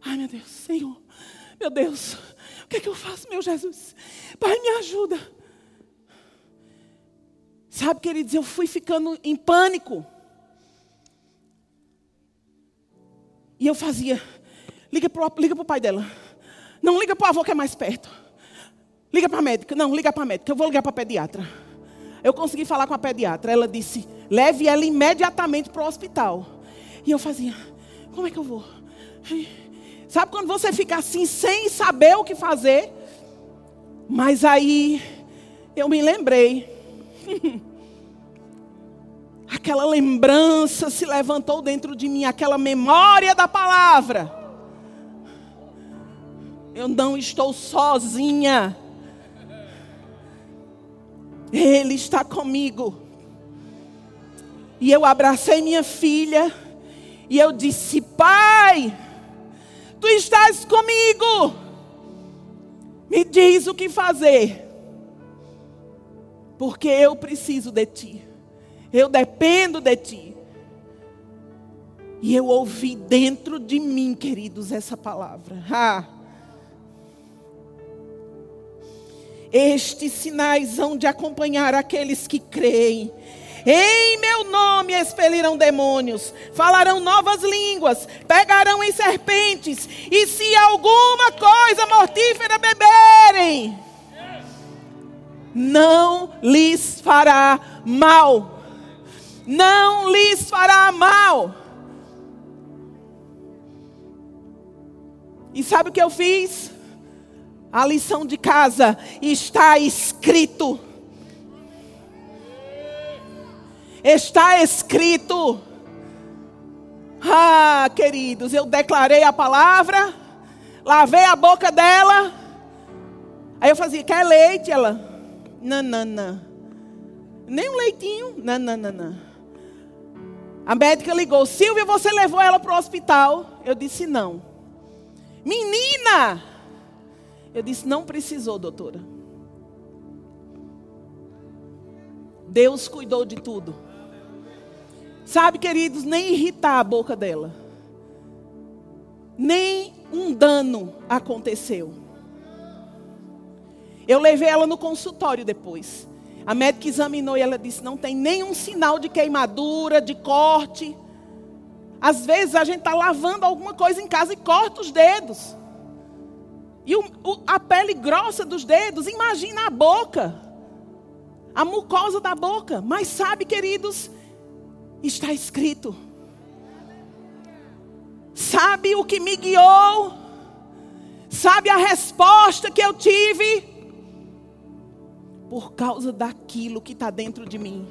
Ai, meu Deus, Senhor. Meu Deus. O que é que eu faço, meu Jesus? Pai, me ajuda. Sabe, queridos, eu fui ficando em pânico. E eu fazia, liga para liga o pai dela. Não, liga para o avô que é mais perto. Liga para a médica. Não, liga para a médica. Eu vou ligar para a pediatra. Eu consegui falar com a pediatra. Ela disse, leve ela imediatamente para o hospital. E eu fazia, como é que eu vou? Sabe quando você fica assim, sem saber o que fazer? Mas aí, eu me lembrei. aquela lembrança se levantou dentro de mim, aquela memória da palavra. Eu não estou sozinha. Ele está comigo. E eu abracei minha filha. E eu disse: Pai, tu estás comigo. Me diz o que fazer. Porque eu preciso de ti. Eu dependo de ti. E eu ouvi dentro de mim, queridos, essa palavra. Ah. Estes sinais hão de acompanhar aqueles que creem. Em meu nome expelirão demônios, falarão novas línguas, pegarão em serpentes, e se alguma coisa mortífera beberem, não lhes fará mal. Não lhes fará mal. E sabe o que eu fiz? A lição de casa está escrito. Está escrito. Ah, queridos, eu declarei a palavra, lavei a boca dela. Aí eu fazia, quer leite? Ela, não. Nem um leitinho, não. A médica ligou: Silvia, você levou ela para o hospital? Eu disse: não. Menina! Eu disse: não precisou, doutora. Deus cuidou de tudo. Sabe, queridos, nem irritar a boca dela. Nem um dano aconteceu. Eu levei ela no consultório depois. A médica examinou e ela disse: não tem nenhum sinal de queimadura, de corte. Às vezes a gente está lavando alguma coisa em casa e corta os dedos. E o, o, a pele grossa dos dedos, imagina a boca, a mucosa da boca. Mas sabe, queridos, está escrito. Sabe o que me guiou? Sabe a resposta que eu tive? por causa daquilo que está dentro de mim,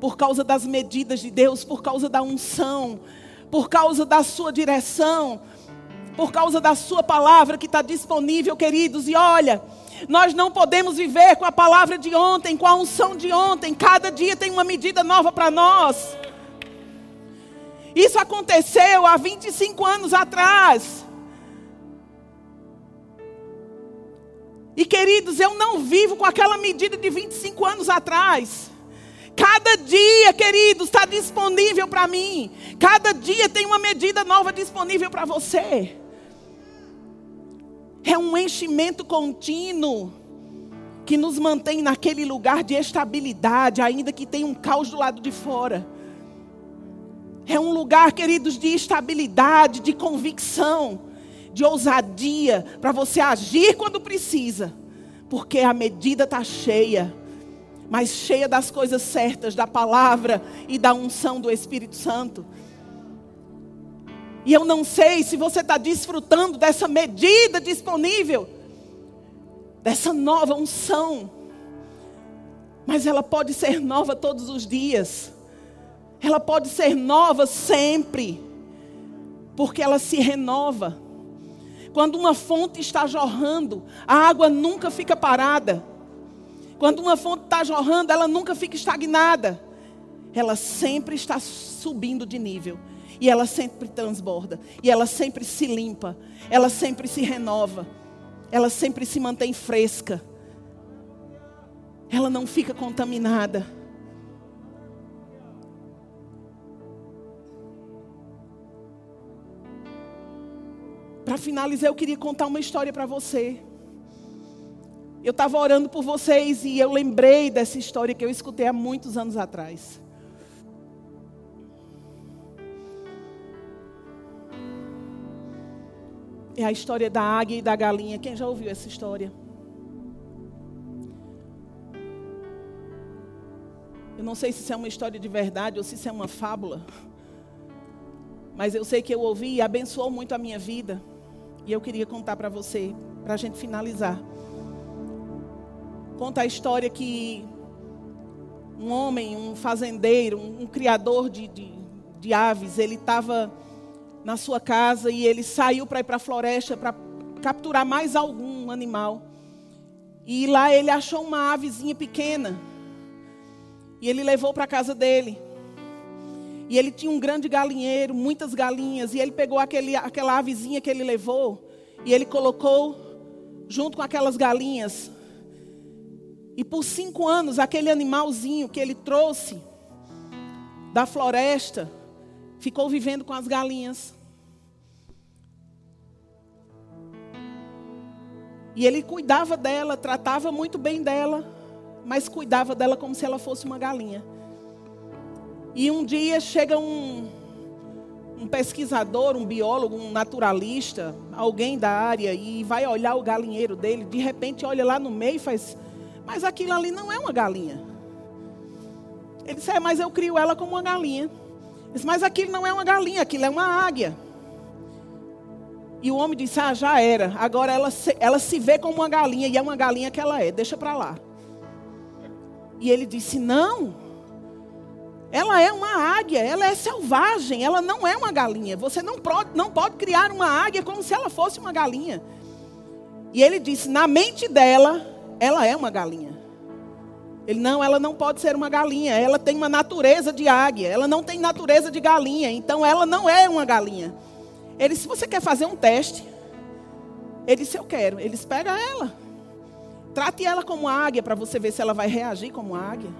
por causa das medidas de Deus, por causa da unção, por causa da sua direção, por causa da sua palavra que está disponível, queridos. E olha, nós não podemos viver com a palavra de ontem, com a unção de ontem. Cada dia tem uma medida nova para nós. Isso aconteceu há 25 anos atrás. E queridos, eu não vivo com aquela medida de 25 anos atrás. Cada dia, queridos, está disponível para mim. Cada dia tem uma medida nova disponível para você. É um enchimento contínuo que nos mantém naquele lugar de estabilidade, ainda que tenha um caos do lado de fora. É um lugar, queridos, de estabilidade, de convicção de ousadia para você agir quando precisa, porque a medida está cheia, mas cheia das coisas certas, da palavra e da unção do Espírito Santo. E eu não sei se você está desfrutando dessa medida disponível, dessa nova unção, mas ela pode ser nova todos os dias, ela pode ser nova sempre, porque ela se renova. Quando uma fonte está jorrando, a água nunca fica parada. Quando uma fonte está jorrando, ela nunca fica estagnada. Ela sempre está subindo de nível. E ela sempre transborda. E ela sempre se limpa. Ela sempre se renova. Ela sempre se mantém fresca. Ela não fica contaminada. Para finalizar, eu queria contar uma história para você. Eu estava orando por vocês e eu lembrei dessa história que eu escutei há muitos anos atrás. É a história da águia e da galinha. Quem já ouviu essa história? Eu não sei se isso é uma história de verdade ou se isso é uma fábula. Mas eu sei que eu ouvi e abençoou muito a minha vida. E eu queria contar para você, para a gente finalizar. Conta a história que um homem, um fazendeiro, um, um criador de, de, de aves, ele estava na sua casa e ele saiu para ir para a floresta para capturar mais algum animal. E lá ele achou uma avezinha pequena. E ele levou para a casa dele. E ele tinha um grande galinheiro, muitas galinhas. E ele pegou aquele, aquela avezinha que ele levou e ele colocou junto com aquelas galinhas. E por cinco anos, aquele animalzinho que ele trouxe da floresta ficou vivendo com as galinhas. E ele cuidava dela, tratava muito bem dela, mas cuidava dela como se ela fosse uma galinha. E um dia chega um, um pesquisador, um biólogo, um naturalista, alguém da área, e vai olhar o galinheiro dele, de repente olha lá no meio e faz, mas aquilo ali não é uma galinha. Ele disse, é, mas eu crio ela como uma galinha. Ele disse, mas aquilo não é uma galinha, aquilo é uma águia. E o homem disse, ah, já era. Agora ela se, ela se vê como uma galinha, e é uma galinha que ela é, deixa para lá. E ele disse, não, ela é uma águia, ela é selvagem, ela não é uma galinha. Você não pode, não pode criar uma águia como se ela fosse uma galinha. E ele disse: na mente dela, ela é uma galinha. Ele, não, ela não pode ser uma galinha. Ela tem uma natureza de águia. Ela não tem natureza de galinha. Então ela não é uma galinha. Ele, se você quer fazer um teste, ele disse, eu quero. Eles pegam ela. Trate ela como águia para você ver se ela vai reagir como águia.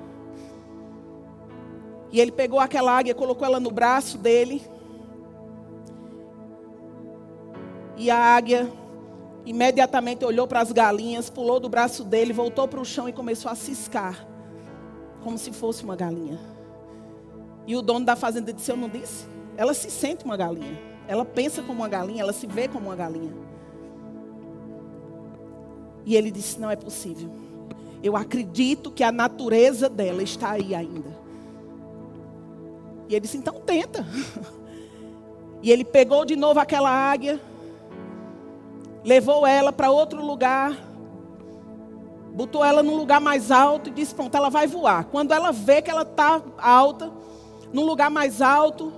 E ele pegou aquela águia, colocou ela no braço dele. E a águia imediatamente olhou para as galinhas, pulou do braço dele, voltou para o chão e começou a ciscar, como se fosse uma galinha. E o dono da fazenda disse: Eu não disse? Ela se sente uma galinha. Ela pensa como uma galinha, ela se vê como uma galinha. E ele disse: Não é possível. Eu acredito que a natureza dela está aí ainda. E ele disse: Então tenta. E ele pegou de novo aquela águia levou ela para outro lugar, botou ela num lugar mais alto e disse: Pronto, ela vai voar. Quando ela vê que ela está alta, num lugar mais alto,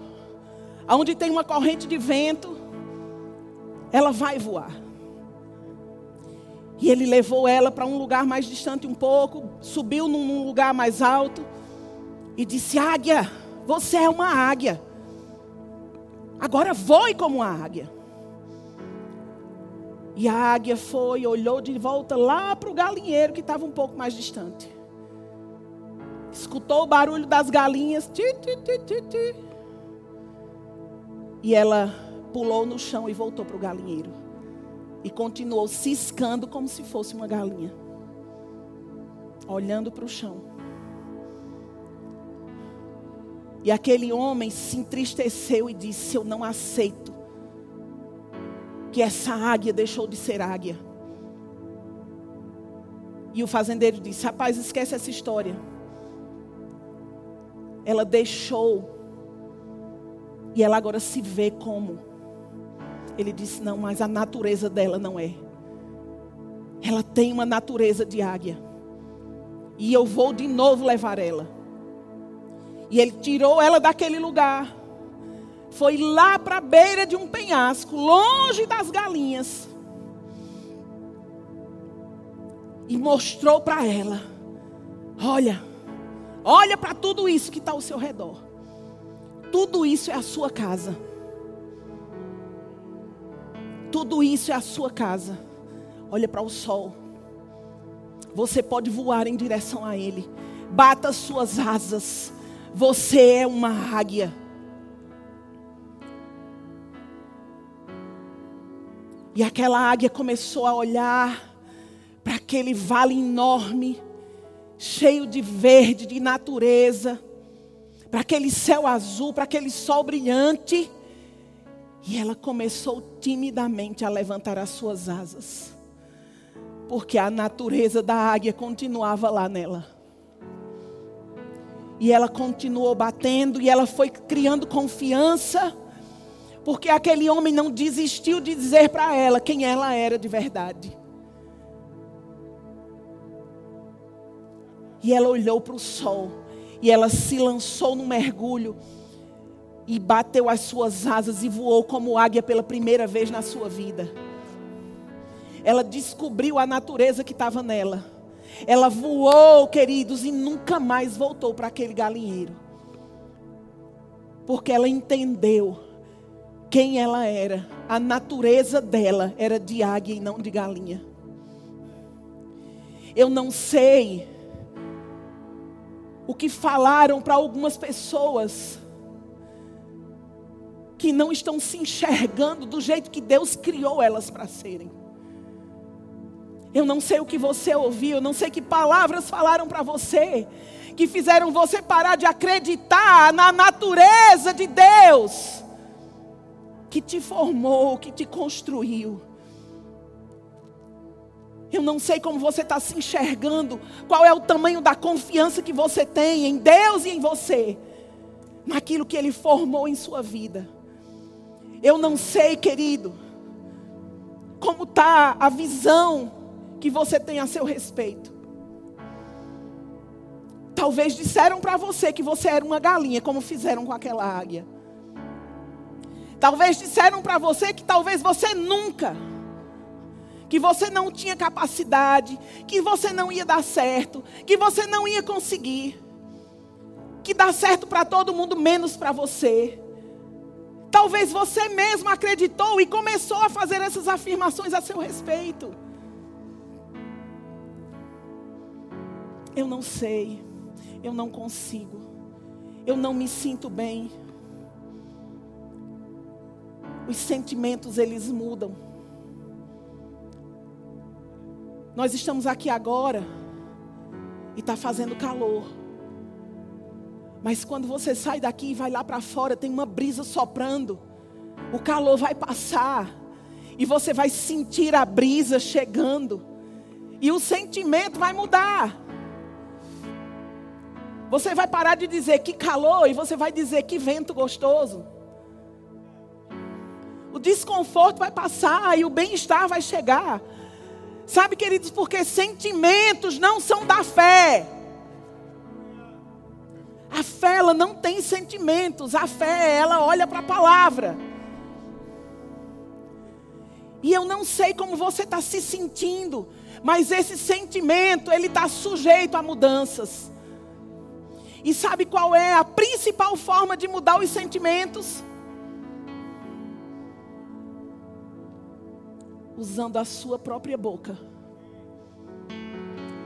onde tem uma corrente de vento, ela vai voar. E ele levou ela para um lugar mais distante um pouco, subiu num, lugar mais alto e disse: Águia, você é uma águia. Agora voe como uma águia. E a águia foi, olhou de volta lá para o galinheiro que estava um pouco mais distante. Escutou o barulho das galinhas. Ti, ti, ti, ti, ti. E ela pulou no chão e voltou para o galinheiro. E continuou ciscando como se fosse uma galinha. Olhando para o chão. E aquele homem se entristeceu e disse: Eu não aceito que essa águia deixou de ser águia. E o fazendeiro disse: Rapaz, esquece essa história. Ela deixou. E ela agora se vê como. Ele disse: Não, mas a natureza dela não é. Ela tem uma natureza de águia. E eu vou de novo levar ela. E ele tirou ela daquele lugar foi lá para a beira de um penhasco, longe das galinhas, e mostrou para ela: Olha, olha para tudo isso que está ao seu redor. Tudo isso é a sua casa. Tudo isso é a sua casa. Olha para o sol. Você pode voar em direção a ele. Bata as suas asas. Você é uma águia. E aquela águia começou a olhar para aquele vale enorme, cheio de verde, de natureza, para aquele céu azul, para aquele sol brilhante. E ela começou timidamente a levantar as suas asas, porque a natureza da águia continuava lá nela. E ela continuou batendo, e ela foi criando confiança porque aquele homem não desistiu de dizer para ela quem ela era de verdade. E ela olhou para o sol. E ela se lançou no mergulho. E bateu as suas asas e voou como águia pela primeira vez na sua vida. Ela descobriu a natureza que estava nela. Ela voou, queridos, e nunca mais voltou para aquele galinheiro. Porque ela entendeu quem ela era. A natureza dela era de águia e não de galinha. Eu não sei o que falaram para algumas pessoas que não estão se enxergando do jeito que Deus criou elas para serem. Eu não sei o que você ouviu, eu não sei que palavras falaram para você que fizeram você parar de acreditar na natureza de Deus que te formou, que te construiu. Eu não sei como você está se enxergando, qual é o tamanho da confiança que você tem em Deus e em você, naquilo que Ele formou em sua vida. Eu não sei, querido, como está a visão que você tem a seu respeito. Talvez disseram para você que você era uma galinha, como fizeram com aquela águia. Talvez disseram para você que talvez você nunca, que você não tinha capacidade, que você não ia dar certo, que você não ia conseguir, que dá certo para todo mundo menos para você. Talvez você mesmo acreditou e começou a fazer essas afirmações a seu respeito. Eu não sei, eu não consigo, eu não me sinto bem. Os sentimentos eles mudam. Nós estamos aqui agora e está fazendo calor. Mas quando você sai daqui e vai lá para fora, tem uma brisa soprando. O calor vai passar. E você vai sentir a brisa chegando. E o sentimento vai mudar. Você vai parar de dizer que calor e você vai dizer que vento gostoso. O desconforto vai passar e o bem-estar vai chegar. Sabe, queridos, porque sentimentos não são da fé. A fé, ela não tem sentimentos. A fé, ela olha para a palavra. E eu não sei como você está se sentindo, mas esse sentimento, ele está sujeito a mudanças. E sabe qual é a principal forma de mudar os sentimentos? Usando a sua própria boca.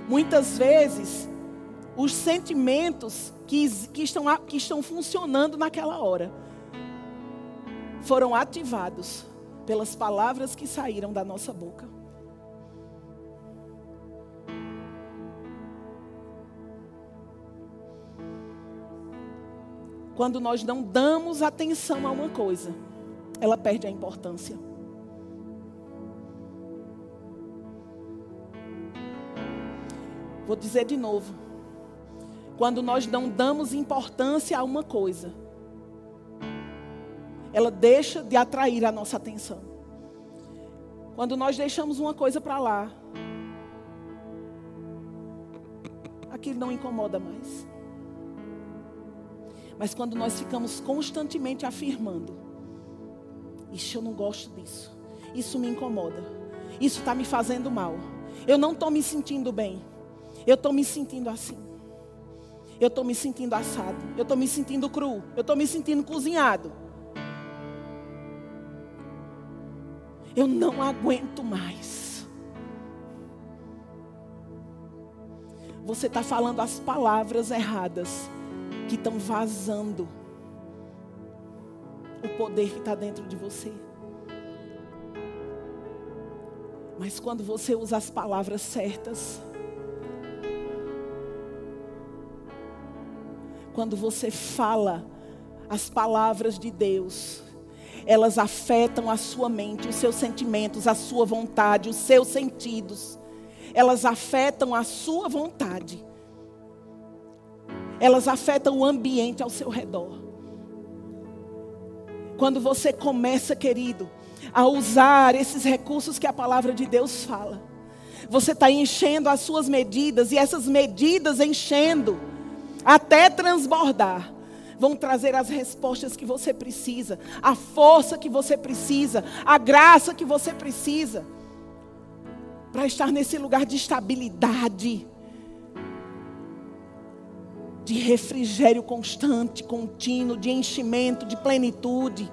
Muitas vezes, os sentimentos que, que, estão, que estão funcionando naquela hora foram ativados pelas palavras que saíram da nossa boca. Quando nós não damos atenção a uma coisa, ela perde a importância. Vou dizer de novo. Quando nós não damos importância a uma coisa, ela deixa de atrair a nossa atenção. Quando nós deixamos uma coisa para lá, aquilo não incomoda mais. Mas quando nós ficamos constantemente afirmando, isso eu não gosto disso, isso me incomoda, isso está me fazendo mal, eu não estou me sentindo bem, eu estou me sentindo assim. Eu estou me sentindo assado. Eu estou me sentindo cru. Eu estou me sentindo cozinhado. Eu não aguento mais. Você está falando as palavras erradas que estão vazando o poder que está dentro de você. Mas quando você usa as palavras certas, quando você fala as palavras de Deus, elas afetam a sua mente, os seus sentimentos, a sua vontade, os seus sentidos. Elas afetam a sua vontade. Elas afetam o ambiente ao seu redor. Quando você começa, querido, a usar esses recursos que a palavra de Deus fala, você está enchendo as suas medidas e essas medidas enchendo até transbordar, vão trazer as respostas que você precisa, a força que você precisa, a graça que você precisa, para estar nesse lugar de estabilidade, de refrigério constante, contínuo, de enchimento, de plenitude.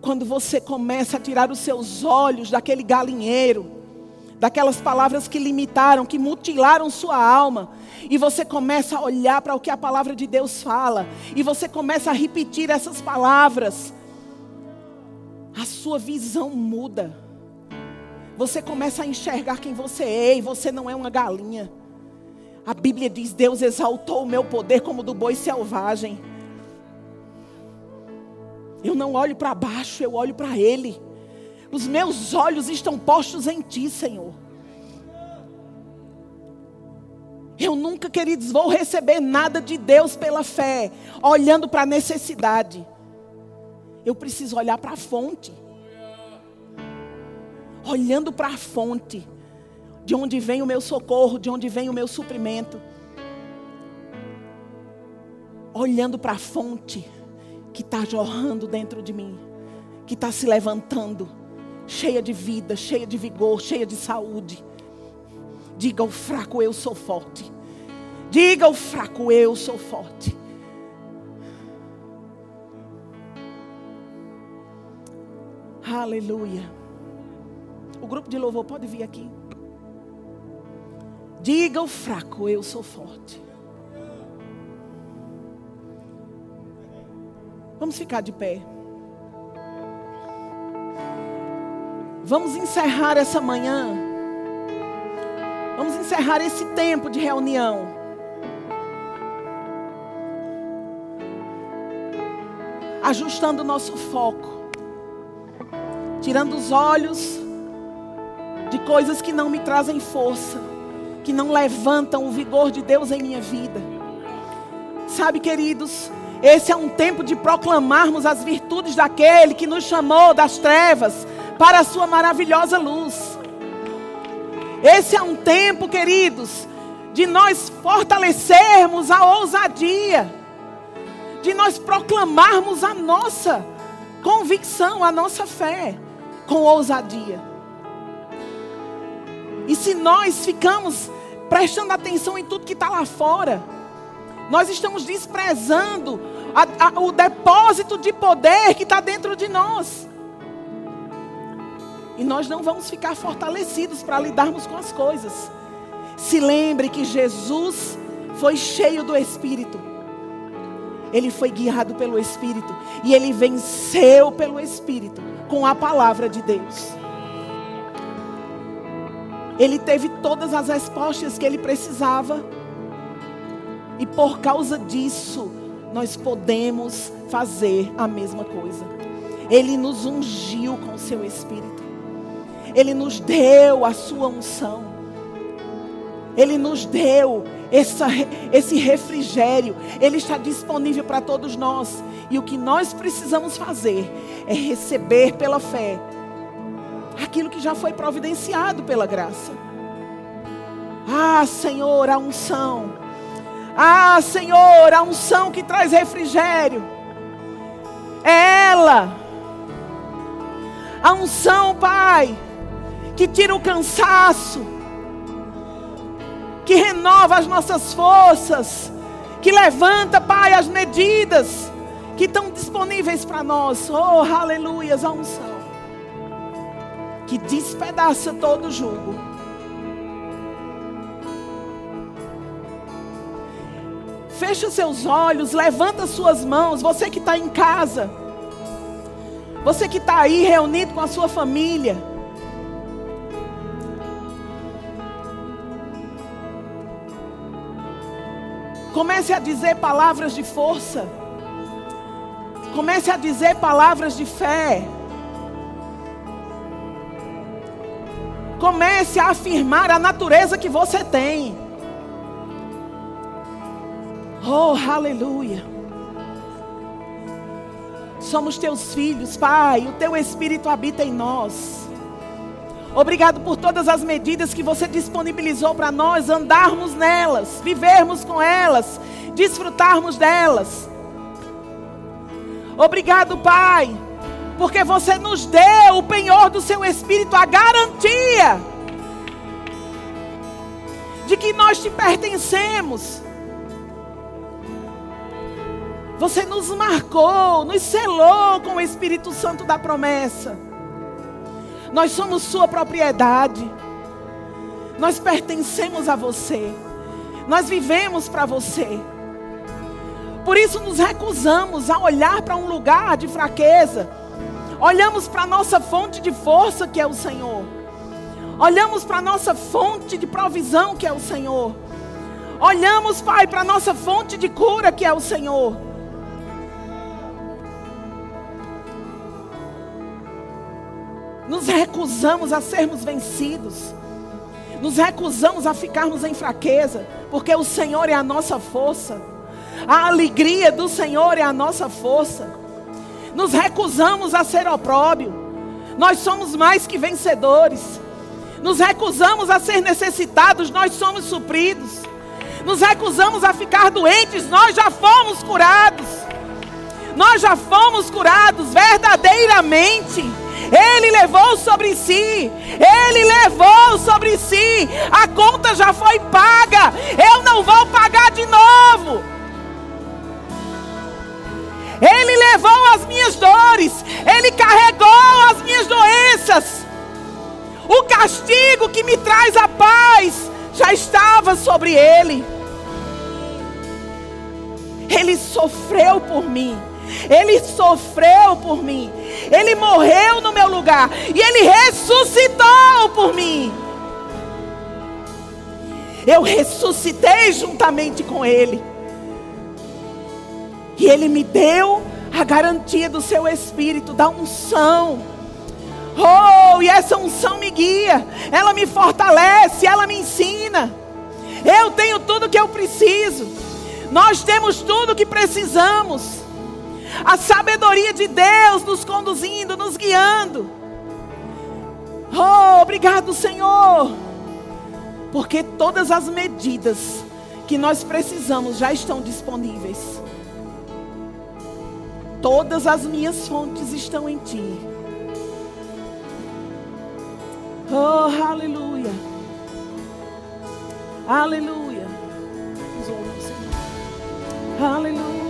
Quando você começa a tirar os seus olhos daquele galinheiro, daquelas palavras que limitaram, que mutilaram sua alma. E você começa a olhar para o que a palavra de Deus fala, e você começa a repetir essas palavras. A sua visão muda. Você começa a enxergar quem você é, e você não é uma galinha. A Bíblia diz: Deus exaltou o meu poder como do boi selvagem. Eu não olho para baixo, eu olho para Ele. Os meus olhos estão postos em Ti, Senhor. Eu nunca, queridos, vou receber nada de Deus pela fé, olhando para a necessidade. Eu preciso olhar para a fonte. Olhando para a fonte, de onde vem o meu socorro, de onde vem o meu suprimento. Olhando para a fonte que está jorrando dentro de mim, que está se levantando cheia de vida, cheia de vigor, cheia de saúde. Diga ao fraco: Eu sou forte. Diga ao fraco: Eu sou forte. Aleluia. O grupo de louvor pode vir aqui. Diga ao fraco: Eu sou forte. Vamos ficar de pé. Vamos encerrar essa manhã. Vamos encerrar esse tempo de reunião. Ajustando o nosso foco. Tirando os olhos de coisas que não me trazem força, que não levantam o vigor de Deus em minha vida. Sabe, queridos, esse é um tempo de proclamarmos as virtudes daquele que nos chamou das trevas para a sua maravilhosa luz. Esse é um tempo, queridos, de nós fortalecermos a ousadia, de nós proclamarmos a nossa convicção, a nossa fé com ousadia. E se nós ficamos prestando atenção em tudo que está lá fora, nós estamos desprezando a, a, o depósito de poder que está dentro de nós. E nós não vamos ficar fortalecidos para lidarmos com as coisas. Se lembre que Jesus foi cheio do Espírito. Ele foi guiado pelo Espírito. E ele venceu pelo Espírito com a palavra de Deus. Ele teve todas as respostas que ele precisava e por causa disso, nós podemos fazer a mesma coisa. Ele nos ungiu com o seu Espírito. Ele nos deu a sua unção. Ele nos deu essa, esse refrigério. Ele está disponível para todos nós. E o que nós precisamos fazer é receber pela fé aquilo que já foi providenciado pela graça. Ah, Senhor, a unção ah, Senhor, a unção que traz refrigério. É ela. A unção, Pai, que tira o cansaço, que renova as nossas forças, que levanta, Pai, as medidas que estão disponíveis para nós. Oh, aleluias, a unção que despedaça todo o jugo Feche seus olhos, levanta suas mãos. Você que está em casa, você que está aí reunido com a sua família. Comece a dizer palavras de força. Comece a dizer palavras de fé. Comece a afirmar a natureza que você tem. Oh, aleluia. Somos teus filhos, Pai. O teu Espírito habita em nós. Obrigado por todas as medidas que você disponibilizou para nós andarmos nelas, vivermos com elas, desfrutarmos delas. Obrigado, Pai, porque você nos deu o penhor do seu Espírito, a garantia de que nós te pertencemos. Você nos marcou, nos selou com o Espírito Santo da promessa. Nós somos Sua propriedade. Nós pertencemos a você. Nós vivemos para você. Por isso nos recusamos a olhar para um lugar de fraqueza. Olhamos para a nossa fonte de força, que é o Senhor. Olhamos para a nossa fonte de provisão, que é o Senhor. Olhamos, Pai, para a nossa fonte de cura, que é o Senhor. Nos recusamos a sermos vencidos. Nos recusamos a ficarmos em fraqueza, porque o Senhor é a nossa força. A alegria do Senhor é a nossa força. Nos recusamos a ser opróbio. Nós somos mais que vencedores. Nos recusamos a ser necessitados, nós somos supridos. Nos recusamos a ficar doentes, nós já fomos curados. Nós já fomos curados verdadeiramente Ele levou sobre si. Ele levou sobre si. A conta já foi paga. Eu não vou pagar de novo. Ele levou as minhas dores. Ele carregou as minhas doenças. O castigo que me traz a paz já estava sobre ele. Ele sofreu por mim. Ele sofreu por mim. Ele morreu no meu lugar. E ele ressuscitou por mim. Eu ressuscitei juntamente com ele. E ele me deu a garantia do seu espírito, da unção. Oh, e essa unção me guia, ela me fortalece, ela me ensina. Eu tenho tudo que eu preciso. Nós temos tudo que precisamos. A sabedoria de Deus nos conduzindo, nos guiando. Oh, obrigado, Senhor. Porque todas as medidas que nós precisamos já estão disponíveis. Todas as minhas fontes estão em Ti. Oh, aleluia. Aleluia. Aleluia.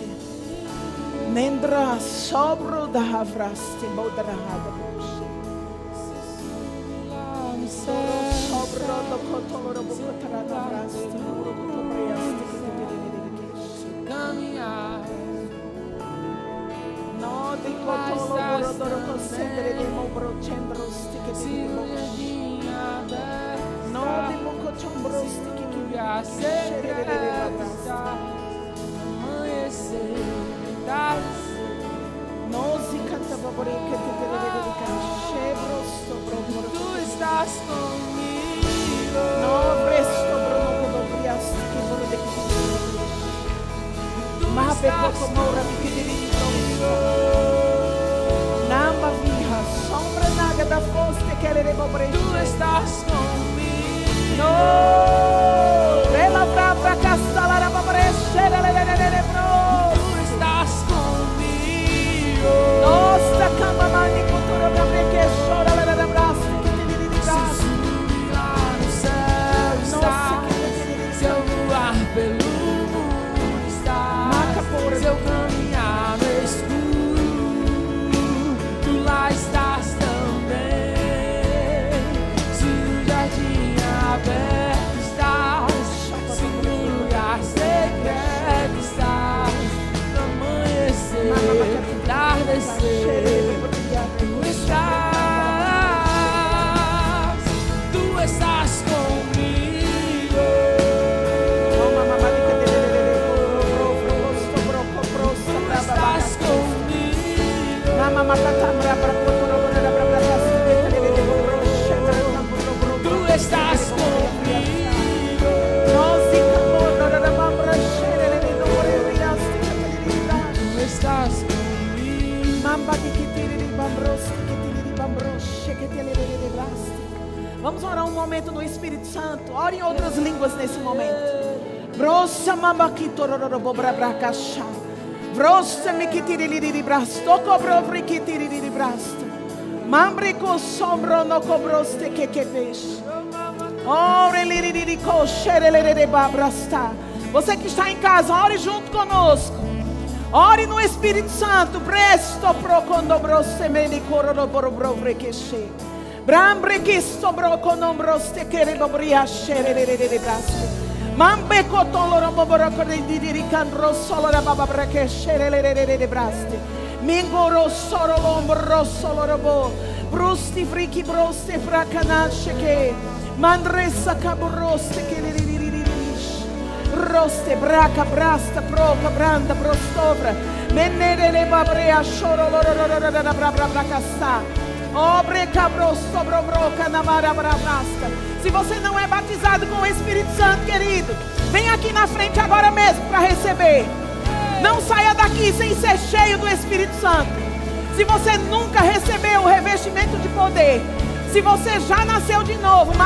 Nendra sobro da havrasti. Boudra hadrosti. Sobro do cotoro bocotara da vrasti. Urucotobriasti que te dediri caminhar. No di cotolo borodoro consendere di mobro que te Se dediri o jardim aberto No di mocotombrosti que te e a secreta está amanhecer, tardecer. Nozi canta babore que te dediri Chebrosto Tu bromoro estás comigo. No presto bromo dobriasti que boro de que Tu Ma pe estás poco mora mi que dediri comigo. Namba viha sombra naga da foste que ele bobre Tu estás comigo. No Mambriko sombro no kobroste kekepesh. Ore liriri kosherelere babrasta. Você que está em casa, ore junto conosco. Ore no Espírito Santo. Presto procondobroste meni kororoborobrovrekeshe. Brambrekisto brokonombroste kerebobria braste. Mambe cotoloro moborocore di diricandro solo la baba brakescere le re re brasti. Mingo rosso rolombo rosso lorobo. Brusti fricchi broste fracanasce che. Mandressa cabroste che le riririririsce. Roste braca brasta proca branda prostopra. Menere le babrea scioro loro bra bra bra casta. Obre cabrosto bro bro canamara bra brasta. Se você não é batizado com o Espírito Santo, querido, vem aqui na frente agora mesmo para receber. Não saia daqui sem ser cheio do Espírito Santo. Se você nunca recebeu o revestimento de poder, se você já nasceu de novo, mas